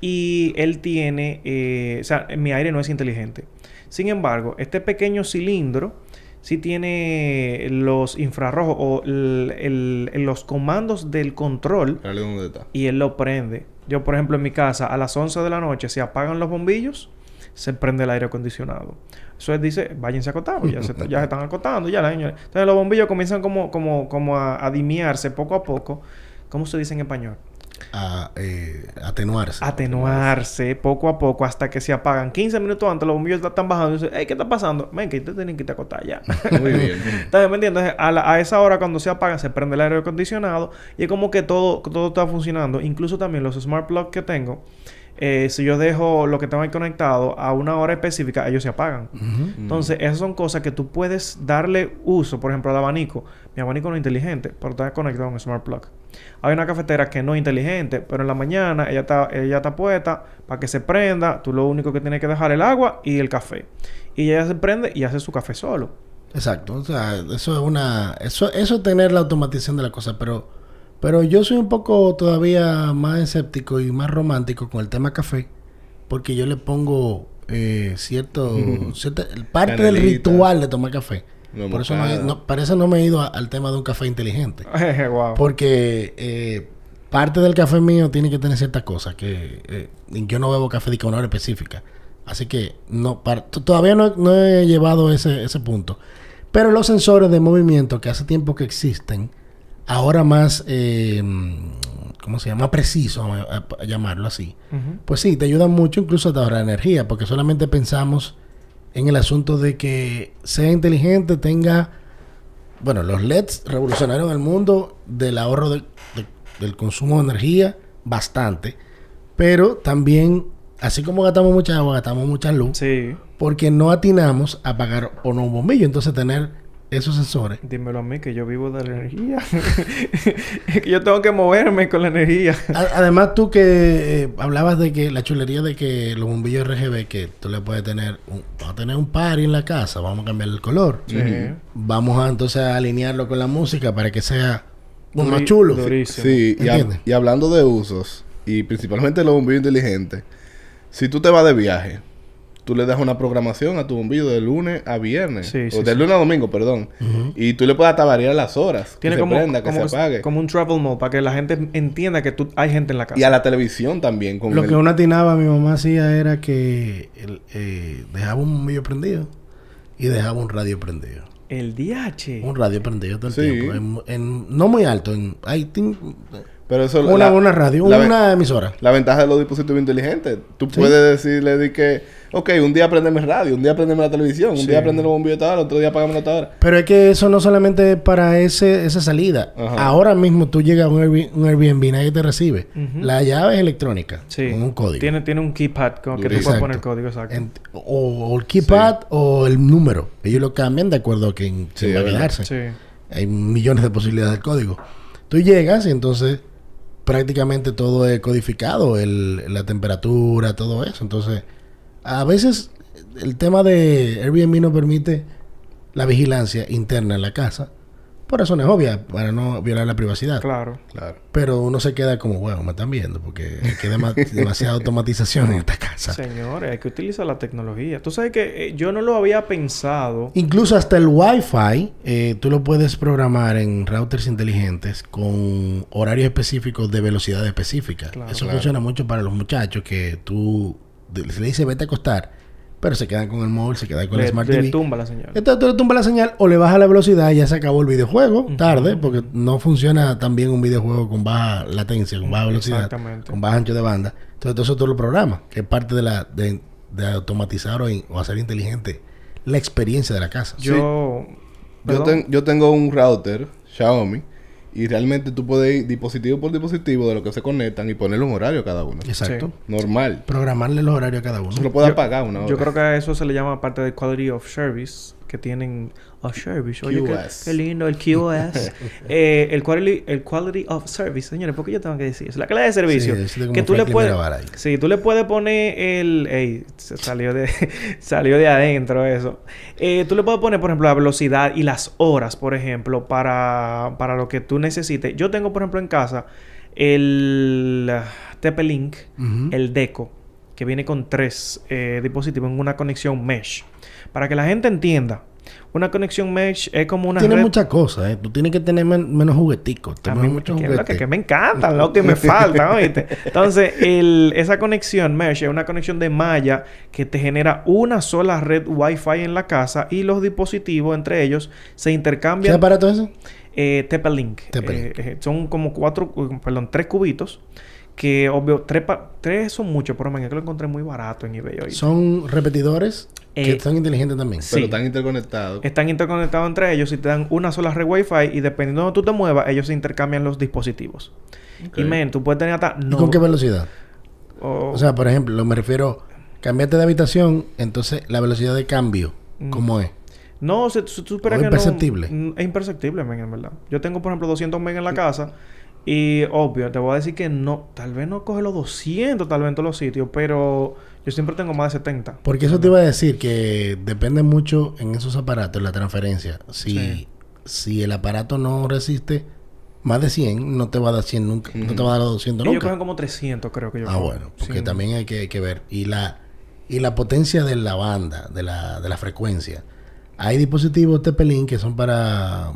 Y él tiene, eh, o sea, mi aire no es inteligente. Sin embargo, este pequeño cilindro sí tiene los infrarrojos o el- el- el- los comandos del control Dale dónde está. y él lo prende. Yo, por ejemplo, en mi casa, a las 11 de la noche, se apagan los bombillos, se prende el aire acondicionado. Eso es, dice, váyanse a acotar, pues ya se, ya se están acotando, ya la señora. Entonces los bombillos comienzan como, como, como a, a dimiarse poco a poco. ¿Cómo se dice en español? A eh, atenuarse. Atenuarse poco a poco hasta que se apagan. 15 minutos antes los bombillos están bajando y dicen, hey, ¿qué está pasando? Ven, que te tienen que irte a acotar ya. Muy bien. Entonces, ¿me entiendes? A, la- a esa hora cuando se apaga, se prende el aire acondicionado y es como que todo, todo está funcionando. Incluso también los smart plugs que tengo, eh, si yo dejo lo que tengo ahí conectado a una hora específica, ellos se apagan. Ujú. Entonces, esas son cosas que tú puedes darle uso. Por ejemplo, al abanico. Mi abanico no es inteligente, pero está conectado a un smart plug. Hay una cafetera que no es inteligente, pero en la mañana ella está, ella está puesta para que se prenda. Tú lo único que tienes que dejar el agua y el café. Y ella se prende y hace su café solo. Exacto. O sea, eso es una... Eso, eso es tener la automatización de la cosa. Pero, pero yo soy un poco todavía más escéptico y más romántico con el tema café. Porque yo le pongo eh, cierto... cierta, parte del ritual de tomar café. Por eso no, para eso no me he ido a- al tema de un café inteligente. wow. Porque eh, parte del café mío tiene que tener ciertas cosas que eh, yo no bebo café de una hora específica. Así que no para- todavía no, no he llevado ese, ese punto. Pero los sensores de movimiento que hace tiempo que existen, ahora más, eh, ¿cómo se llama? Más preciso, a, a llamarlo así. Pues sí, te ayudan mucho incluso a ahorrar energía, porque solamente pensamos en el asunto de que sea inteligente, tenga... Bueno, los LEDs revolucionaron el mundo del ahorro de- de- del consumo de energía bastante, pero también, así como gastamos mucha agua, gastamos mucha luz, Sí. porque no atinamos a pagar o no un bombillo. Entonces, tener esos sensores Dímelo a mí que yo vivo de la energía. es que yo tengo que moverme con la energía. Además, tú que eh, hablabas de que la chulería de que los bombillos RGB, que tú le puedes tener, un, vamos a tener un party en la casa, vamos a cambiar el color. Sí. Vamos a entonces a alinearlo con la música para que sea Duri- más chulo. durísimo. Sí, y, y hablando de usos, y principalmente los bombillos inteligentes, si tú te vas de viaje, tú le das una programación a tu bombillo de lunes a viernes, Sí, o de sí. lunes a domingo, perdón, y tú le puedes hasta variar las horas, Tiene que como, se prenda, que se apague, como un travel mode para que la gente entienda que tú, hay gente en la casa. y a la televisión también, con Lo el- que uno atinaba, mi mamá hacía era que el- eh, dejaba un bombillo prendido y dejaba un radio prendido. El DH. Un radio prendido todo el Sí. tiempo. En, en- no muy alto, en, ahí pero eso una, la- una radio, la una emisora. La ventaja de los dispositivos inteligentes. Tú Sí. puedes decirle de que, ok, un día prendeme radio, un día prendeme la televisión, un Sí. día prendeme los bombillos de tal, otro día apagame la tal. Pero es que eso no solamente es para ese, esa salida. Ajá. Ahora mismo tú llegas a un, Airbnb, un Airbnb, nadie te recibe. La llave es electrónica. Sí. Con un código. Tiene, tiene un keypad con que tú Durísimo. puedes poner Exacto. código exacto. En- o, o el keypad o el número. Ellos lo cambian de acuerdo a quién va a quedarse. Sí. Hay millones de posibilidades del código. Tú llegas y entonces prácticamente todo es codificado, el, la temperatura, todo eso. Entonces, a veces el tema de Airbnb no permite la vigilancia interna en la casa. Por razones obvias, para no violar la privacidad. Claro. Claro. Pero uno se queda como, bueno, me están viendo, porque hay que dema- demasiada automatización en esta casa. Señores, hay que utilizar la tecnología. Tú sabes que eh, yo no lo había pensado. Incluso hasta el Wi-Fi, eh, tú lo puedes programar en routers inteligentes con horarios específicos de velocidad específica. Claro. Eso Claro. funciona mucho para los muchachos que tú le dice vete a acostar, pero se quedan con el móvil, se quedan con Le, la Smart le TV. tumba la señal. Entonces tú le tumbas la señal o le bajas la velocidad y ya se acabó el videojuego tarde, porque no funciona tan bien un videojuego con baja latencia, con baja velocidad, Exactamente. con bajo ancho de banda. Entonces todo eso tú lo programas, que es parte de la de, de automatizar o, in- o hacer inteligente la experiencia de la casa. Yo. Yo, Perdón. ten- yo tengo un router Xiaomi y realmente tú puedes ir dispositivo por dispositivo de lo que se conectan y ponerle un horario a cada uno. Exacto. Normal. Programarle los horarios a cada uno. Eso lo puedes Yo- apagar una hora. Yo creo que a eso se le llama parte de quality of service que tienen of Service. Oye, qué, lindo el QoS. eh, el, quality, el Quality of Service, señores, ¿por qué yo tengo que decir eso? La calidad de servicio. Sí, que tú le puedes... Sí, tú le puedes poner el... Ey, salió de, salió de adentro eso. Eh, tú le puedes poner, por ejemplo, la velocidad y las horas, por ejemplo, para, para lo que tú necesites. Yo tengo, por ejemplo, en casa el TP-Link, el Deco, que viene con tres eh, dispositivos en una conexión mesh. Para que la gente entienda, una conexión mesh es como una Tiene red... muchas cosas, ¿eh? Tú tienes que tener men- menos jugueticos. A mí, muchos que, lo que, que me encantan, lo que me faltan, ¿oíste? Entonces, el, esa conexión mesh es una conexión de malla que te genera una sola red Wi-Fi en la casa y los dispositivos entre ellos se ¿Qué intercambian. aparato es ese? Eh. TP-Link. Eh, eh, son como cuatro, perdón, tres cubitos. Que obvio, tres, pa- tres son muchos, pero man, es que lo encontré muy barato en eBay hoy. Son repetidores que Eh, son inteligentes también. sí. Pero están interconectados. Están interconectados entre ellos y te dan una sola red Wi-Fi y dependiendo de donde tú te muevas, ellos se intercambian los dispositivos. Y men, tú puedes tener hasta... ¿Y No, con qué velocidad? o- O sea, por ejemplo, me refiero... Cambiaste de habitación, entonces la velocidad de cambio, Mm. ¿cómo es? No, se, se- tú esperas ¿O que imperceptible? no... mm, Es imperceptible, men, en verdad. Yo tengo, por ejemplo, 200 megas en la casa. Y, obvio, te voy a decir que no... Tal vez no coge los 200, tal vez en todos los sitios. Pero yo siempre tengo más de 70. Porque eso te iba a decir que depende mucho en esos aparatos la transferencia. Si, Sí. si el aparato no resiste más de 100, no te va a dar 100 nunca. No te va a dar los 200 Ellos nunca. cogen como 300, creo que yo Ah, bueno, porque Sí. también hay que, hay que ver. Y la, y la potencia de la banda, de la, de la frecuencia. Hay dispositivos TP-Link que son para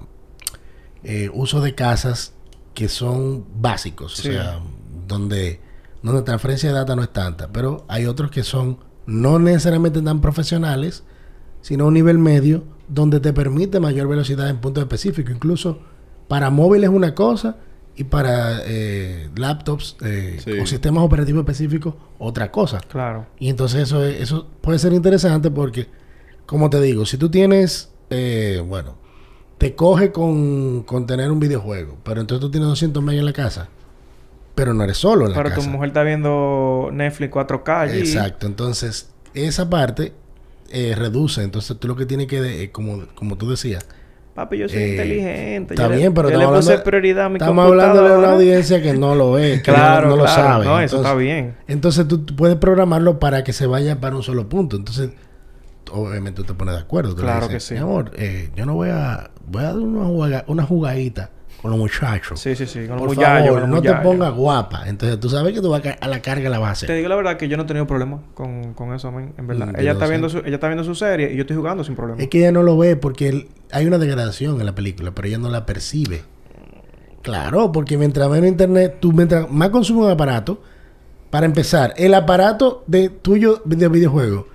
eh, uso de casas que son básicos, Sí. o sea, donde, donde transferencia de data no es tanta. Pero hay otros que son no necesariamente tan profesionales, sino a un nivel medio, donde te permite mayor velocidad en puntos específicos. Incluso para móviles una cosa y para eh, laptops eh, Sí. o sistemas operativos específicos otra cosa. Claro. Y entonces eso, es- eso puede ser interesante porque, como te digo, si tú tienes, eh, bueno, te coge con, con tener un videojuego, pero entonces tú tienes 200 megas en la casa, pero no eres solo en la Pero casa. tu mujer está viendo Netflix 4K allí. Exacto, entonces esa parte eh, reduce, entonces tú lo que tienes que, eh, como, como tú decías, Papi, yo soy Eh, inteligente. está yo le- bien, pero yo le estamos puse hablando- prioridad a mi estamos hablando de una audiencia que no lo es, que no- Claro, no, lo claro. sabe. No, eso Entonces- está bien. Entonces tú puedes programarlo para que se vaya para un solo punto. Entonces, obviamente tú te pones de acuerdo. Tú le Claro dices, que sí. Mi amor, eh, yo no voy a... Voy a dar una, juega- una jugadita con los muchachos. Sí, sí, sí. Con Por los muchachos, favor, con los no te pongas guapa. Entonces tú sabes que tú vas a, la carga la vas a Te digo la verdad que yo no he tenido problema con, con eso, en verdad. Mm, ella, está viendo su, ella está viendo su serie y yo estoy jugando sin problema. Es que ella no lo ve porque el- hay una degradación en la película, pero ella no la percibe. Claro, porque mientras menos internet, tú mientras más consumes un aparato, para empezar, el aparato de tuyo de videojuego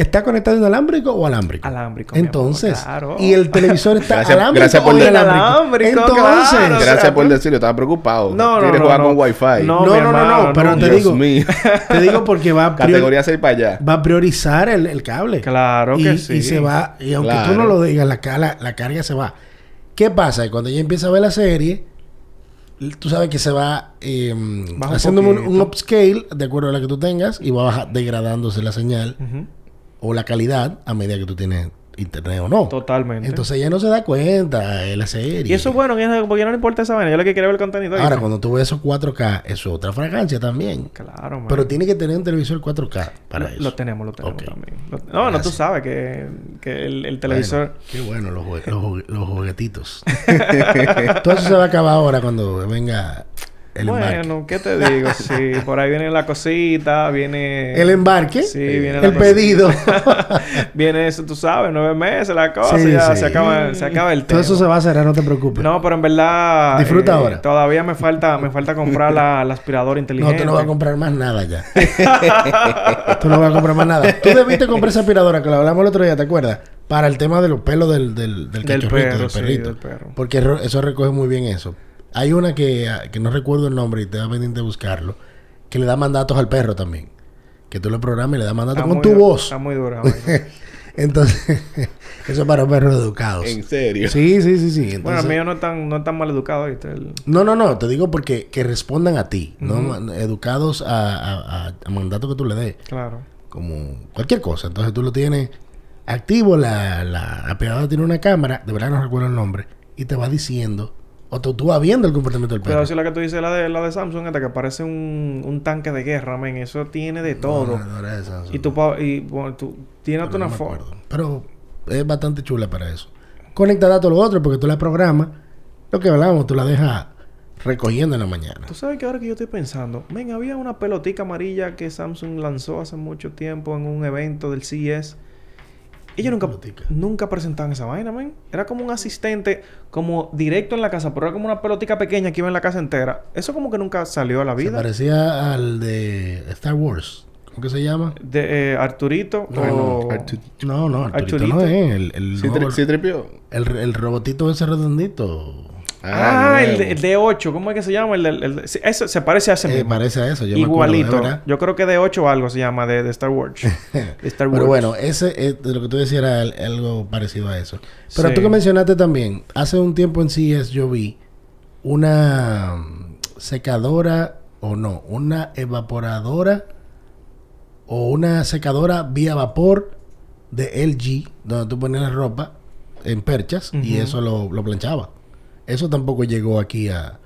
¿está conectado inalámbrico o alámbrico? Alámbrico, Entonces, amor, claro. y el televisor está Gracias- alámbrico gracias por o inalámbrico. Inalámbrico, Entonces, claro. O Gracias sea, por decirlo, estaba preocupado. No, no, Quiere no, jugar no. con Wi-Fi. No, no, no, no, pero no. te digo, mío. te digo porque va a Categoría 6 para allá. va a priorizar el, el cable. Claro y, que sí. Y se va, y aunque tú no lo digas, la, ca- la, la carga se va. ¿Qué pasa? Que Cuando ella empieza a ver la serie, tú sabes que se va eh, un haciendo un, upscale de acuerdo a la que tú tengas y va baja- degradándose la señal Ujú. O la calidad a medida que tú tienes internet o no. Totalmente. Entonces ella no se da cuenta de la serie. y eso es bueno, que- porque no le importa esa vaina. Yo lo que quiero ver el contenido. Ahora, cuando tú ves esos 4K, eso es otra fragancia también. Claro, man. Pero tiene que tener un televisor 4K para lo, eso. lo tenemos, lo tenemos también. Lo- no, no, tú sabes que, que el, el televisor... Bueno, qué bueno los, los, los juguetitos. Todo eso se va a acabar ahora cuando venga el embarque. bueno, ¿qué te digo? Sí, por ahí viene la cosita, viene... El embarque, Sí, viene la el cosita. pedido. viene eso, tú sabes, nueve meses la cosa, Sí, ya sí. se acaba, se acaba el Todo tema. eso se va a cerrar, no te preocupes. No, pero en verdad... Disfruta eh, ahora. Todavía me falta, me falta comprar la, la aspiradora No, inteligente. tú no vas a comprar más nada ya. tú no vas a comprar más nada. Tú debiste comprar esa aspiradora que lo hablamos el otro día, ¿te acuerdas? Para el tema de los pelos del, del, del Del perro, del sí, perrito. del perro. Porque eso recoge muy bien eso. Hay una que, que no recuerdo el nombre y te da pendiente de buscarlo, que le da mandatos al perro también. Que tú le programas y le das mandatos Está con tu voz. Está muy dura. Entonces, eso es para perros educados. En serio. Sí, sí, sí, sí. bueno, Entonces, el mío no es tan, no es tan mal educado, ¿viste? El- no, no, no. Te digo porque que respondan a ti. ¿no? Educados a, a, a- a mandatos que tú le des. Claro. Como cualquier cosa. Entonces tú lo tienes activo, la, la aspiradora tiene una cámara, de verdad no recuerdo el nombre, y te va diciendo, o tú, tú vas viendo el comportamiento del perro. Pero si la que tú dices, la de, la de Samsung, esta que parece un, un tanque de guerra, men. Eso tiene de todo. No, no de Samsung. y tú, y, bueno, tú tienes una no foto. acuerdo. Pero es bastante chula para eso. Conecta datos lo otro porque tú la programas. Lo que hablábamos, tú la dejas recogiendo en la mañana. Tú sabes que ahora que yo estoy pensando, men, había una pelotica amarilla que Samsung lanzó hace mucho tiempo en un evento del CES. Ellos nunca, pelotica. nunca presentaban esa vaina, men. Era como un asistente, como directo en la casa, pero era como una pelotica pequeña que iba en la casa entera. Eso como que nunca salió a la Se vida. parecía al de Star Wars. ¿Cómo que se llama? De eh, Arturito No, o... no, Artu- No, no, Arturito, Arturito. no es. El, el, ¿Sí, nuevo- el, el robotito ese redondito. Ah, el, de, el de 8. ¿Cómo es que se llama? El, el ese se parece a ese Eh, mismo. parece a eso. Yo me Igualito. verdad. Yo creo que de 8 o algo se llama de, de Star Wars. De Star Wars. Pero bueno, ese es de lo que tú decías era el- algo parecido a eso. Pero Sí. tú que mencionaste también, hace un tiempo en CES yo vi una mm, secadora o no, una evaporadora o una secadora vía vapor de LG, donde tú ponías la ropa en perchas y eso lo, lo planchaba. Eso tampoco llegó aquí a,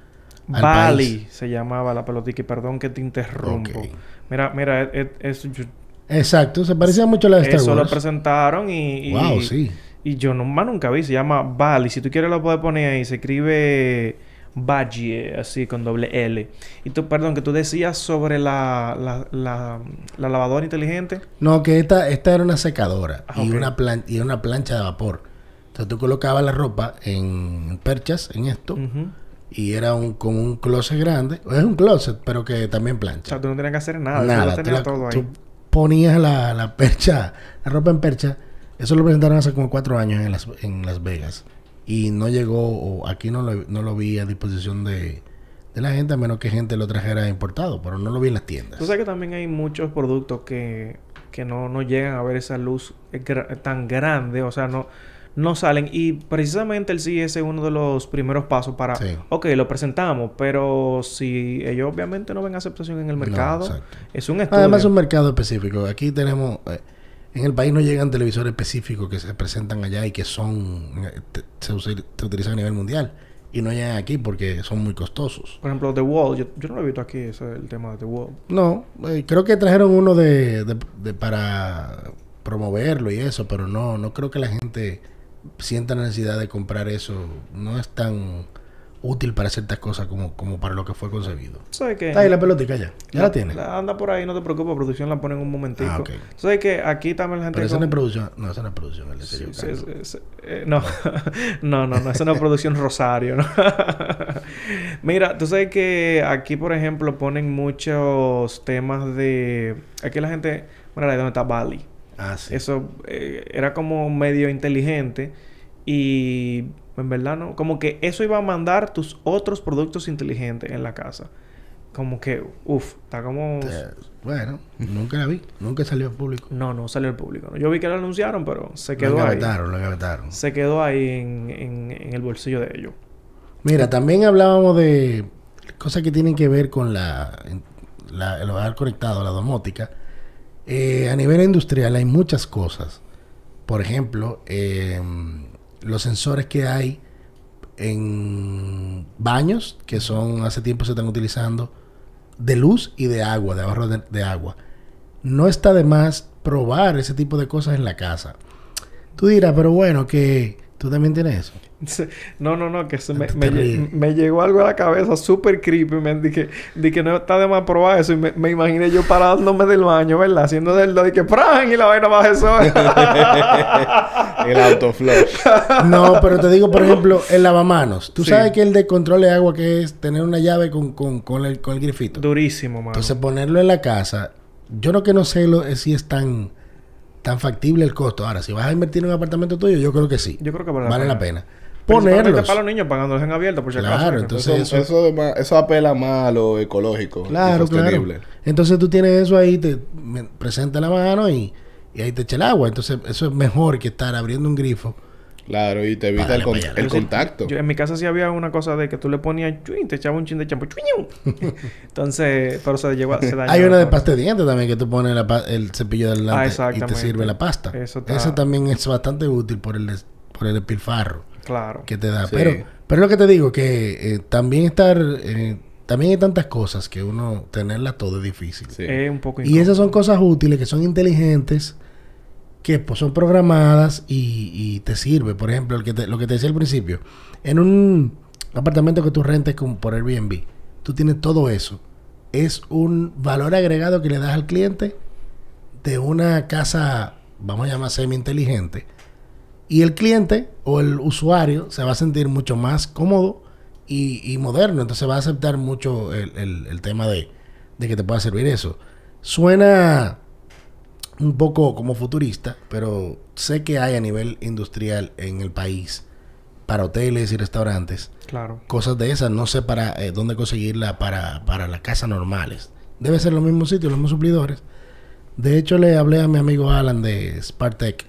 al Bali país. se llamaba la pelotica. Y perdón que te interrumpo. Mira, mira, es, es- yo- Exacto, se parecía mucho a la de Star eso lo presentaron y, y- Wow, sí. y yo no, más nunca vi. Se llama Bali. Si tú quieres lo puedes poner ahí. Se escribe Bagie, así con doble L. Y tú, perdón, que tú decías sobre la, la, la, la lavadora inteligente. No, que esta, esta era una secadora Ah, y, ok. una plan- y una plancha de vapor. Entonces tú colocabas la ropa en perchas, en esto, y era un, como un closet grande. Es un closet, pero que también O plancha. sea, tú no tenías que hacer nada. Nada, Tú la- todo ahí. tú ponías la, la percha, la ropa en percha. Eso lo presentaron hace como cuatro años en Las, en Las Vegas. Y no llegó, o aquí no lo, no lo vi a disposición de, de la gente, a menos que gente lo trajera importado, pero no lo vi en las tiendas. Tú sabes que también hay muchos productos que, que no, no llegan a ver esa luz tan grande, o sea, no, no salen. Y precisamente el CES es uno de los primeros pasos para, Sí. ok, lo presentamos, pero si ellos obviamente no ven aceptación en el mercado, es un estudio. Además es un mercado específico. Aquí tenemos... eh, en el país no llegan televisores específicos que se presentan allá y que son... eh, te- se, se utilizan a nivel mundial. Y no llegan aquí porque son muy costosos. Por ejemplo, The Wall, yo, yo no lo he visto aquí, ese es el tema de The Wall. No, eh, creo que trajeron uno de, de- de- para promoverlo y eso, pero no, no creo que la gente sienta la necesidad de comprar eso. No es tan útil para ciertas cosas como, como para lo que fue concebido. ¿Tú sabes que... Está ahí la pelotica ya. Ya la, tiene. Anda por ahí, no te preocupes, producción la ponen un momentico. Ah, ok. ¿Tú sabes que aquí también la gente... Pero esa no es producción. No, esa no es producción. El Sí. Eh, no, no, no, no, es una producción Rosario, ¿no? Mira, tú sabes que aquí, por ejemplo, ponen muchos temas de... Aquí la gente... Bueno, ahí donde está Bali. Ah, sí. Eso eh, era como medio inteligente y en verdad no, como que eso iba a mandar tus otros productos inteligentes en la casa. Como que, uff, está como... Bueno, nunca la vi. Nunca salió al público. No, no salió al público. ¿no? Yo vi que lo anunciaron, pero se Lo quedó ahí. engavetaron, lo engavetaron. Se quedó ahí en, en, en el bolsillo de ellos. Mira, también hablábamos de cosas que tienen que ver con la, la- el hogar conectado, la domótica. Eh, a nivel industrial hay muchas cosas. Por ejemplo, eh, los sensores que hay en baños, que son hace tiempo se están utilizando, de luz y de agua, de ahorro de, de agua. No está de más probar ese tipo de cosas en la casa. Tú dirás, pero bueno, que tú también tienes eso. No, no, no, que se me, Te me, me llegó algo a la cabeza súper creepy, man. De que, de que no está de más probar eso. Y me, me imaginé yo parándome del baño, ¿verdad? Haciendo del do y que ¡pran! Y la vaina baja eso. El autoflush. No, pero te digo, por ejemplo, el lavamanos. Tú Sí. sabes que el de control de agua que es tener una llave con, con, con el, con el grifito. Durísimo, mano. Entonces ponerlo en la casa, yo no que no sé lo, eh, si es tan, tan factible el costo. Ahora, si vas a invertir en un apartamento tuyo, yo creo que sí. Yo creo que vale, vale la la pena. Principalmente Ponerlos. para los niños pagándolos en abierto, por si Claro, acaso. entonces- Eso, eso- eso, eso apela más a lo ecológico. y Claro, claro. Entonces tú tienes eso ahí, te me- presenta la mano y, y ahí te echa el agua. Entonces eso es mejor que estar abriendo un grifo Claro, y te evita el, con- el contacto. yo- en mi casa sí había una cosa de que tú le ponías chuin, te echaba un chin de champú. Entonces, pero se llegó a- se dañó Hay una de pasta de dientes también que tú pones la pa- el cepillo de Ah, delante y te sirve la pasta. Eso está- también es bastante útil por el, des- por el despilfarro Claro. que te da. Sí. Pero, pero lo que te digo, que eh, también estar... eh, también hay tantas cosas que uno tenerla todo es difícil. Sí. Es un poco Y esas son cosas útiles, que son inteligentes, que pues, son programadas y, te sirve. Por ejemplo, que te- lo que te decía al principio. En un apartamento que tú rentes con, por Airbnb, tú tienes todo eso. Es un valor agregado que le das al cliente de una casa, vamos a llamar semi-inteligente. Y el cliente o el usuario se va a sentir mucho más cómodo y, moderno. Entonces va a aceptar mucho el tema de, de que te pueda servir eso. Suena un poco como futurista, pero sé que hay a nivel industrial en el país para hoteles y restaurantes Claro. cosas de esas. No sé para eh, dónde conseguirla para, para las casas normales. Debe ser los mismos sitios, los mismos suplidores. De hecho, le hablé a mi amigo Alan de Spartec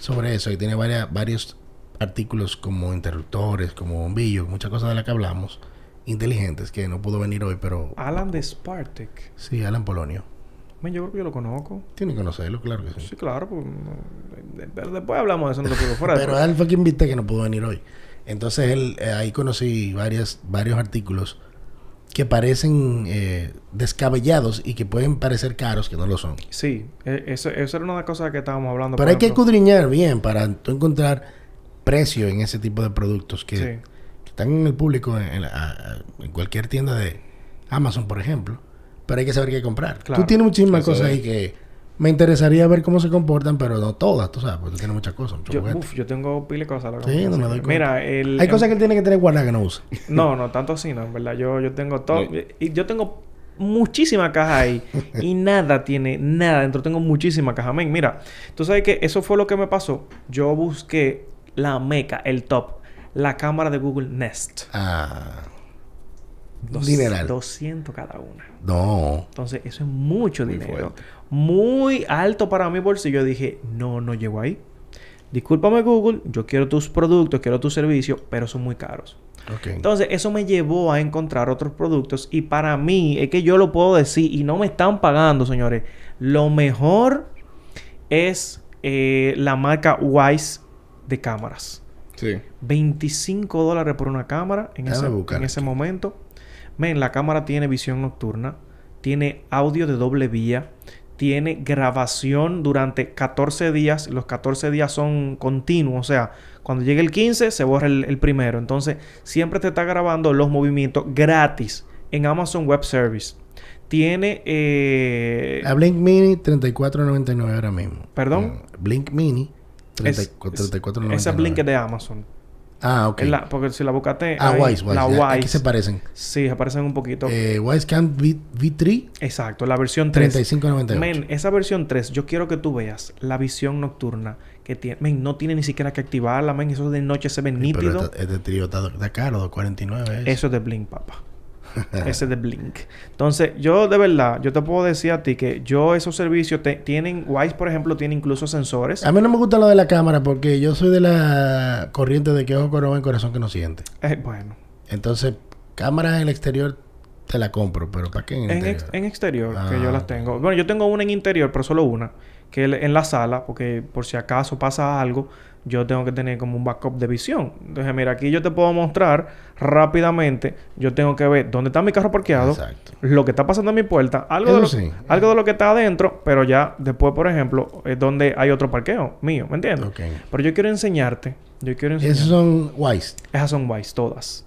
sobre eso y tiene varias, varios artículos como interruptores, como bombillos, muchas cosas de las que hablamos, inteligentes, que no pudo venir hoy, pero Alan de Spartek. sí, Alan Polonio. Yo creo que yo lo conozco. Tiene que conocerlo, claro que sí. Sí, claro. pues, no, pero después hablamos de eso, no te preocupes. Fuera Pero él fue que invité que no pudo venir hoy. Entonces él, eh, ahí conocí varias, varios artículos que parecen eh, descabellados y que pueden parecer caros, que no lo son. Sí, eh, eso, eso era una de las cosas que estábamos hablando. Pero hay que escudriñar bien para tú encontrar precio en ese tipo de productos que, Sí. que están en el público en, en en cualquier tienda de Amazon, por ejemplo. Pero hay que saber qué comprar. Claro. Tú tienes muchísimas Eso cosas es. ahí que me interesaría ver cómo se comportan, pero no todas, tú sabes, porque tú tienes muchas cosas. muchos Yo, uf, yo tengo pile de cosas. Sí, no me doy cuenta. Mira, el... Hay cosas que él tiene que tener guardadas que no usa. No, no, tanto así, no, en verdad. Yo, yo tengo todo... Y yo tengo muchísima caja ahí. y nada tiene... Nada dentro. Tengo muchísima caja. Men, mira. Tú sabes que eso fue lo que me pasó. Yo busqué la meca, el top. La cámara de Google Nest. Ah. Dos- Dineral. 200 cada una. No. Entonces, eso es mucho Muy dinero. fuerte. Muy alto para mi bolsillo. Yo dije, no, no llego ahí. Discúlpame, Google. Yo quiero tus productos, quiero tus servicios, pero son muy caros. Ok. Entonces, eso me llevó a encontrar otros productos. Y para mí, es que yo lo puedo decir y no me están pagando, señores. Lo mejor es eh, la marca Wise de cámaras. Sí. 25 dólares por una cámara en, ese, en ese momento. Men, la cámara tiene visión nocturna, tiene audio de doble vía, tiene grabación durante 14 días. Los 14 días son continuos, o sea, cuando llegue el 15 se borra el, el primero. Entonces, siempre te está grabando los movimientos gratis en Amazon Web Service. Tiene... eh, La Blink Mini 34.99 ahora mismo. ¿Perdón? Blink Mini es- 34, es- 34.99. esa Blink es de Amazon. Ah, ok. La- porque si la buscaste... ah, Wise, Wise. La ya, Aquí Wise. se parecen. Sí, aparecen un poquito. Eh, Wisecam V, V3 Exacto, la versión 3. 35.98. Men, esa versión 3, yo quiero que tú veas la visión nocturna que tiene. Men, no tiene ni siquiera que activarla, men. Eso de noche se ve Pero nítido. este, este trío está, está caro, 2.49 es. Eso es de Blink, papá. Ese es de Blink. Entonces, yo de verdad, yo te puedo decir a ti que yo esos servicios te- tienen, Wise, por ejemplo, tiene incluso sensores. A mí no me gusta lo de la cámara porque yo soy de la corriente de que ojo no ven, corazón que no siente. Eh, bueno, Entonces, cámaras en el exterior te la compro, pero ¿para qué en el en, interior? ex- en exterior, Ah, que yo las ok. tengo. Bueno, yo tengo una en interior, pero solo una. Que es en la sala, porque por si acaso pasa algo, yo tengo que tener como un backup de visión. Entonces, mira, aquí yo te puedo mostrar rápidamente. Yo tengo que ver dónde está mi carro parqueado, Exacto. lo que está pasando en mi puerta, algo, de lo, sí. algo de lo que está adentro, pero ya después, por ejemplo, es donde hay otro parqueo mío, ¿me entiendes? Pero yo quiero enseñarte, yo quiero enseñarte. Esos son Wise. Esas son Wise todas.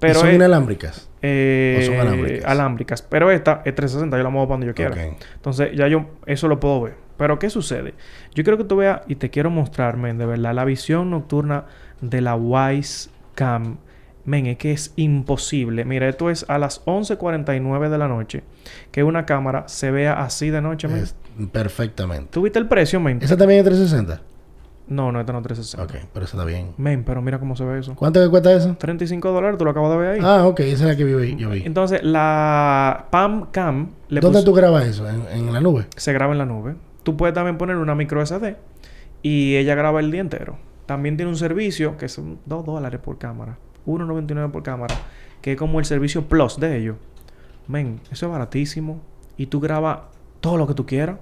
Pero son es- inalámbricas. eh, ¿O son alámbricas? alámbricas. Pero esta es 360, yo la muevo para donde yo quiera. Entonces, ya yo eso lo puedo ver. Pero, ¿qué sucede? Yo quiero que tú veas y te quiero mostrar, men, de verdad, la visión nocturna de la Wise Cam. Men, es que es imposible. Mira, esto es a las 11.49 de la noche. Que una cámara se vea así de noche, men. Es- perfectamente. ¿Tú viste el precio, men? ¿Esa también es 360? No, no, esta no es 360. Ok, pero esa está bien. Men, pero mira cómo se ve eso. ¿Cuánto que cuesta eso? 35 dólares, tú lo acabas de ver ahí. Ah, ok, esa es la que vi, yo vi. Entonces, la Pam Cam le ¿Dónde puso- tú grabas eso? ¿En, en la nube? se graba en la nube. Tú puedes también poner una micro SD y ella graba el día entero. también tiene un servicio que son 2 dólares por cámara, 1.99 por cámara, que es como el servicio plus de ellos. Men, eso es baratísimo y tú grabas todo lo que tú quieras.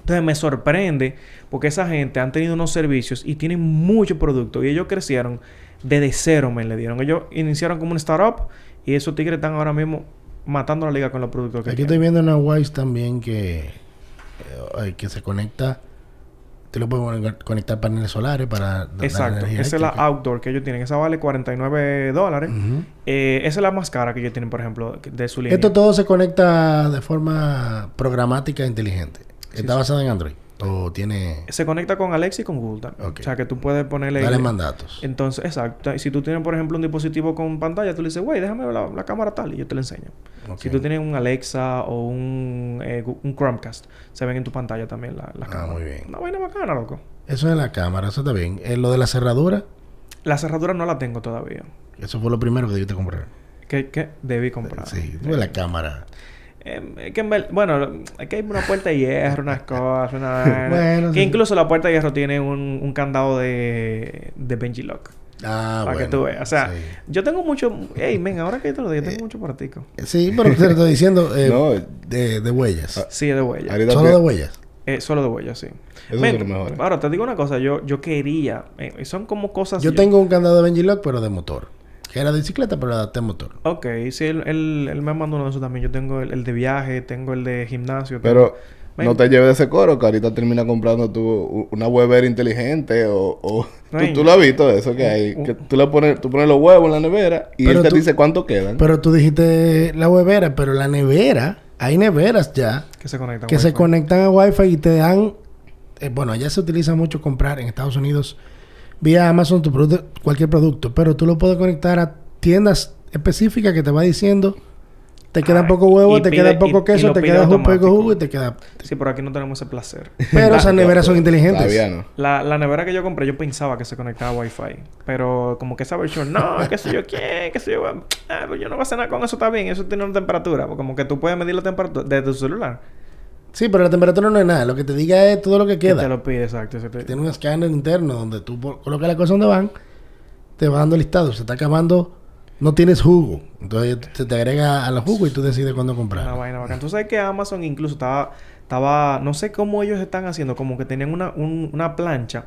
Entonces me sorprende porque esa gente han tenido unos servicios y tienen mucho producto y ellos crecieron desde cero, me le dieron. Ellos iniciaron como un startup y esos tigres están ahora mismo matando la liga con los productos que Aquí estoy tienen. viendo una Wise también que, eh, que se conecta. Te lo puedes conectar paneles solares para Exacto. Esa es la outdoor que ellos tienen. Esa vale 49 dólares. Ujú. Eh, esa es la más cara que ellos tienen, por ejemplo, de su línea. Esto todo se conecta de forma programática e inteligente. ¿Está sí. basado en Android? ¿O tiene...? Se conecta con Alexa y con Google también. Ok. O sea, que tú puedes ponerle... Dale mandatos. Entonces, exacto. Y si tú tienes, por ejemplo, un dispositivo con pantalla, tú le dices, güey, déjame ver la, la cámara tal, y yo te la enseño. Si tú tienes un Alexa o un, eh, un Chromecast, se ven en tu pantalla también la, la Ah, cámara. muy bien. Una vaina bacana, loco. Eso es la cámara, eso está bien. Eh, lo de la cerradura, La cerradura no la tengo todavía. eso fue lo primero que debiste comprar. Que, que debí comprar. Sí, tú ves la cámara. Eh, es que en bueno, aquí hay una puerta de hierro, unas cosas, una vaina. Bueno, que sí. incluso la puerta de hierro tiene un, un candado de, de Benji Lock. Ah, para bueno. que tú veas. O sea, sí. yo tengo mucho. Ey, men, ahora que te lo digo, yo tengo mucho practico. Sí, pero te lo estoy diciendo eh, No. de, de huellas. Sí, de huella. Ahorita Solo de huellas. Eh, solo de huella, sí. Eso Men, es lo mejor. Ahora, te digo una cosa. Yo, yo quería... eh, son como cosas... Yo tengo un candado de Benji Lock, pero de motor. Que era de bicicleta, pero adapté a motor. Ok. Sí, él, él, él me mandó uno de esos también. Yo tengo el, el de viaje. Tengo el de gimnasio. Pero no te lleves de ese coro, que ahorita termina comprando tú u- una Weber inteligente o... o- tú, lo has visto eso que hay. Que tú le pones, tú pones los huevos en la nevera y Pero él te tú- dice cuánto quedan. Pero tú dijiste la huevera, pero la nevera, hay neveras ya Que se conecta. que se conectan a Wi-Fi y te dan. eh, bueno, allá se utiliza mucho comprar en Estados Unidos vía Amazon tu produ- cualquier producto, pero tú lo puedes conectar a tiendas específicas que te va diciendo. Te queda Ah, poco huevo, te pide- queda poco queso, te queda un poco jugo y te queda. Sí, pero aquí no tenemos ese placer. Pero esas neveras son inteligentes. Todavía no. La, la nevera que yo compré, yo pensaba que se conectaba a Wi-Fi. Pero como que esa versión, no, qué sé yo quién, qué sé yo. Ah, pues yo no voy a hacer nada con eso, está bien. Eso tiene una temperatura. Como que tú puedes medir la temperatura desde tu celular. Sí, pero la temperatura no es nada. Lo que te diga es todo lo que Que queda. te lo pide, exacto. te- Tiene un escáner interno donde tú colocas la cosa donde van, te va dando listado. Se está acabando, no tienes jugo. Entonces se te agrega a la jugo y tú decides cuándo Una comprar. vaina bacana. Tú sabes que Amazon incluso estaba, estaba, no sé cómo ellos están haciendo, como que tenían una, un- una plancha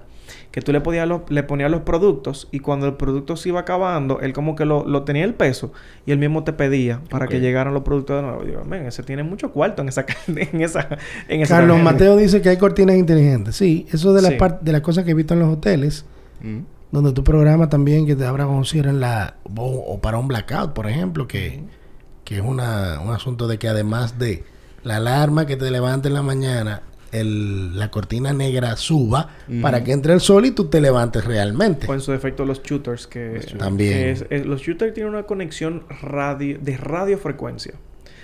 que tú le, podías los- le ponías los productos y cuando el producto se iba acabando, él como que lo, lo tenía el peso y él mismo te pedía para que llegaran los productos de nuevo. Y digo, men, ese tiene mucho cuarto en esa, en esa, en esa Carlos tarjeta". Mateo dice que hay cortinas inteligentes. Sí, eso es de las Sí. de las cosas que he visto en los hoteles, Mm. donde tú programas también que te abra o cierren la o, o para un blackout, por ejemplo, que, que es una, un asunto de que además de la alarma que te levante en la mañana, el, la cortina negra suba para que entre el sol y tú te levantes realmente. O en su defecto los shooters que... También. que es- es- los shooters tienen una conexión radio, de radiofrecuencia.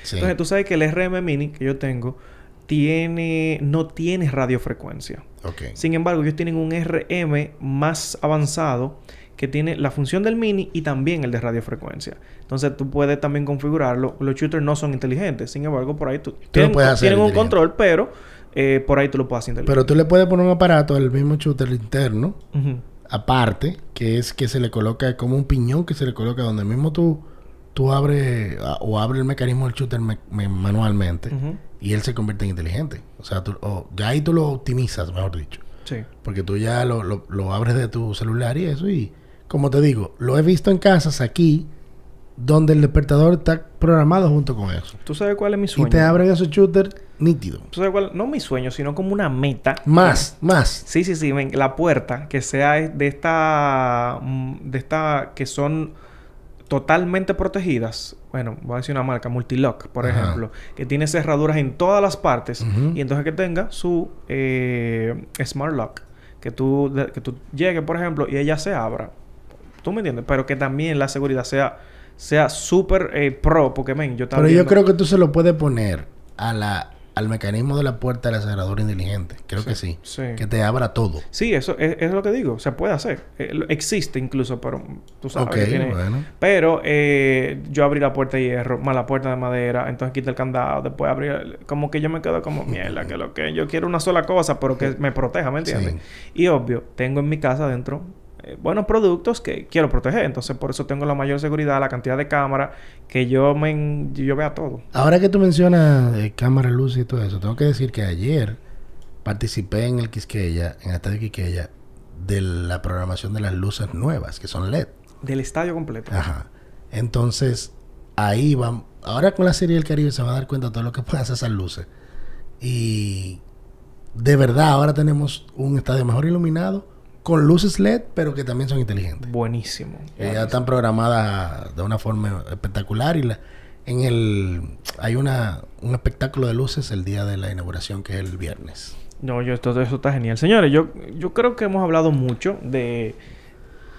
Sí. Entonces tú sabes que el RM Mini que yo tengo tiene... No tiene radiofrecuencia. Ok. Sin embargo, ellos tienen un RM más avanzado que tiene la función del mini y también el de radiofrecuencia. Entonces tú puedes también configurarlo. Los shooters no son inteligentes. Sin embargo, por ahí tú... tienen, puedes hacer tienen un control, pero eh, por ahí tú lo puedes hacer inteligente. Pero tú le puedes poner un aparato al mismo shooter interno, aparte, que es que se le coloca como un piñón que se le coloca donde mismo tú, tú abres a- o abre el mecanismo del shooter me- me- manualmente y él se convierte en inteligente. O sea, tú, o ya ahí tú lo optimizas, mejor dicho. Sí. Porque tú ya lo, lo- lo abres de tu celular y eso. Y como te digo, lo he visto en casas aquí donde el despertador está programado junto con eso. ¿Tú sabes cuál es mi Y sueño? te abren esos shooters nítido. ¿Tú sabes cuál? No mi sueño, sino como una meta. Más, más. Sí, sí, sí. ven, la puerta que sea de esta... mm, De esta... Que son totalmente protegidas. Bueno, voy a decir una marca, Multilock, por Ajá. ejemplo. Que tiene cerraduras en todas las partes. Y entonces que tenga su eh, Smart Lock. Que tú, de- que tú llegues, por ejemplo, y ella se abra. ¿Tú me entiendes? Pero que también la seguridad sea... Sea súper eh, pro. Porque, men, yo estaba Pero yo creo que tú se lo puedes poner a la al mecanismo de la puerta del acelerador inteligente. Creo que sí. sí. Que te abra todo. Sí, eso es, es lo que digo. Se puede hacer. Eh, existe incluso, pero tú sabes Ok, que tiene... bueno. Pero eh, yo abrí la puerta de hierro, más la puerta de madera, entonces quita el candado, después abrí... el- Como que yo me quedo como, mierda, que lo que... Yo quiero una sola cosa, pero que me proteja, ¿me entiendes? Sí. Y obvio, tengo en mi casa adentro eh, buenos productos que quiero proteger. Entonces, por eso tengo la mayor seguridad, la cantidad de cámaras, que yo me... yo vea todo. Ahora que tú mencionas eh, cámara, luz y todo eso, tengo que decir que ayer participé en el Quisqueya, en el estadio Quisqueya, de la programación de las luces nuevas, que son LED. Del estadio completo. Ajá. Entonces, ahí van. Ahora con la serie del Caribe se va a dar cuenta de todo lo que pueden hacer esas luces. Y de verdad, ahora tenemos un estadio mejor iluminado, con luces LED, pero que también son inteligentes. Buenísimo. Que ya están programadas de una forma espectacular y la, en el hay una un espectáculo de luces el día de la inauguración que es el viernes. No, yo esto, eso está genial. Señores, yo, yo creo que hemos hablado mucho de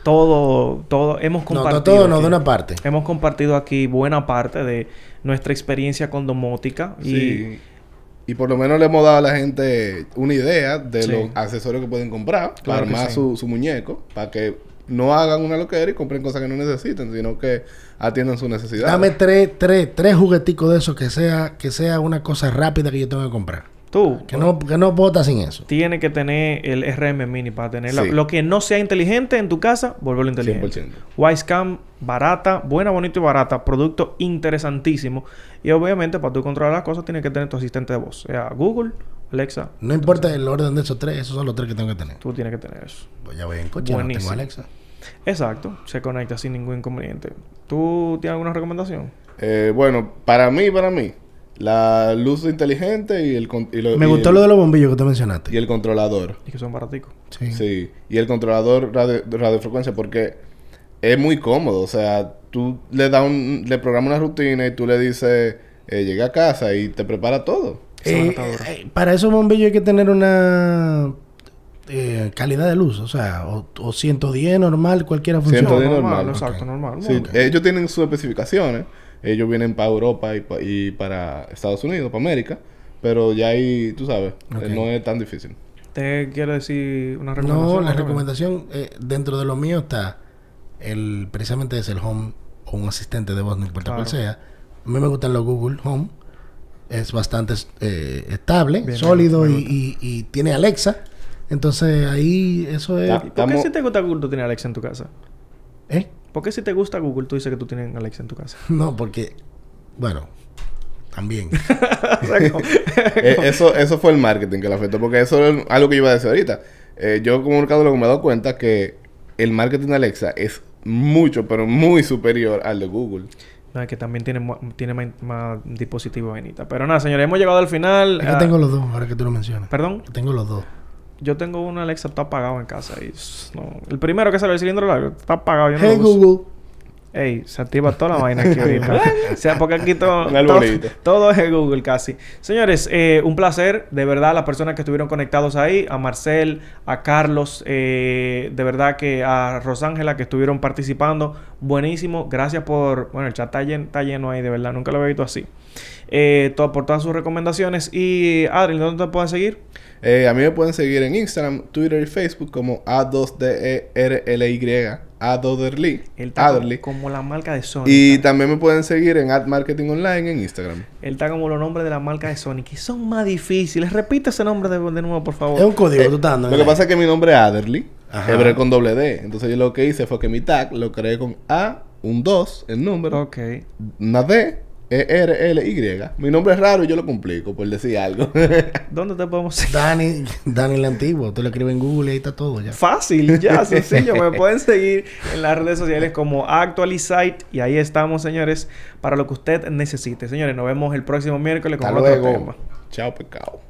todo, todo, hemos No, compartido. no todo, no aquí- de una parte. Hemos compartido aquí buena parte de nuestra experiencia con domótica. Sí. Y por lo menos le hemos dado a la gente una idea de Sí. los accesorios que pueden comprar Claro para armar sí. su, su muñeco, para que no hagan una loquera y compren cosas que no necesiten, sino que atiendan sus necesidades. Dame tres, tres, tres jugueticos de esos que sea, que sea una cosa rápida que yo tengo que comprar. Tú Que no, que no bota sin eso. tienes que tener el RM Mini para tener la- lo que no sea inteligente en tu casa, volverlo inteligente. 100%. Wisecam, barata, buena, bonita y barata. Producto interesantísimo. Y obviamente, para tú controlar las cosas, tienes que tener tu asistente de voz. Sea Google, Alexa. No importa el orden de esos tres, esos son los tres que tengo que tener. Tú tienes que tener eso. Pues ya voy en coche, no Buenísimo. tengo Alexa. Exacto. Se conecta sin ningún inconveniente. ¿Tú tienes alguna recomendación? Eh, bueno, para mí, para mí, la luz inteligente y el, con- y lo- Me y gustó el- lo de los bombillos que tú mencionaste. y el controlador. Y que son baraticos. Sí. Sí, y el controlador radio, de radiofrecuencia porque es muy cómodo, o sea, tú le das un le programas una rutina y tú le dices eh, llegué a casa y te prepara todo. Eh, dura. eh, para esos bombillos hay que tener una eh, calidad de luz, o sea, o, o 110 normal, cualquiera funciona. 110 normal, normal. exacto, normal. Sí, ellos tienen sus especificaciones, ellos vienen para Europa y, pa- y para Estados Unidos, para América, pero ya ahí, tú sabes, eh, no es tan difícil. ¿Te quiere decir una recomendación? No, la recomendación eh, dentro de lo mío está el precisamente es el home o un asistente de voz, no importa Claro. cuál sea. A mí me gustan los Google Home. Es bastante eh, estable, Bien, sólido y, y- y tiene Alexa. Entonces ahí eso es... Ya. ¿Por qué si te gusta Google tú tienes Alexa en tu casa? ¿Eh? ¿Por qué si te gusta Google tú dices que tú tienes Alexa en tu casa? No, porque... Bueno, también. O sea, como- Eh, eso, eso fue el marketing que le afectó, porque eso es algo que yo iba a decir ahorita. Eh, yo como mercadólogo me he dado cuenta que el marketing de Alexa es mucho, pero muy superior al de Google. No, es que también tiene, tiene más, más dispositivos Benita. Pero nada, señores, hemos llegado al final. Es que Ah, tengo los dos, ahora que tú lo mencionas. Perdón, tengo los dos. Yo tengo un Alexa está apagado en casa. Y, no, el primero que sale el cilindro largo está apagado. Yo no Hey lo uso. Google. Ey, se activa toda la vaina aquí ahorita. o sea, porque aquí todo, todo, es Google casi. Señores, eh, un placer. De verdad, las personas que estuvieron conectados ahí. A Marcel, a Carlos. eh, de verdad que a Rosángela que estuvieron participando. Buenísimo. Gracias por... Bueno, el chat está lleno, está lleno ahí, de verdad. Nunca lo había visto así. Eh, todo, por todas sus recomendaciones. Y Adri, ¿dónde te pueden seguir? Eh, a mí me pueden seguir en Instagram, Twitter y Facebook como A2DERLY, A2DERLY, Él está Adderly. como la marca de Sonic. Y también me pueden seguir en Ad Marketing Online en Instagram. Él está como los nombres de la marca de Sonic. Y son más difíciles. Repite ese nombre de, de nuevo, por favor. Es un código Eh, que tú estás dando. Lo que pasa es que mi nombre es Adderly, Ajá. hebreo con doble D. Entonces yo lo que hice fue que mi tag lo creé con A, un 2, el número, Ok. una D, E, R, L, Y. Mi nombre es raro y yo lo complico, por decir algo. ¿Dónde te podemos seguir? Dani, Dani el antiguo. Tú lo escribes en Google y ahí está todo ya. Fácil, ya, sencillo. Me pueden seguir en las redes sociales como Actualizite. Y ahí estamos, señores, para lo que usted necesite. Señores, nos vemos el próximo miércoles con Hasta otro luego. tema. Chao, pecado.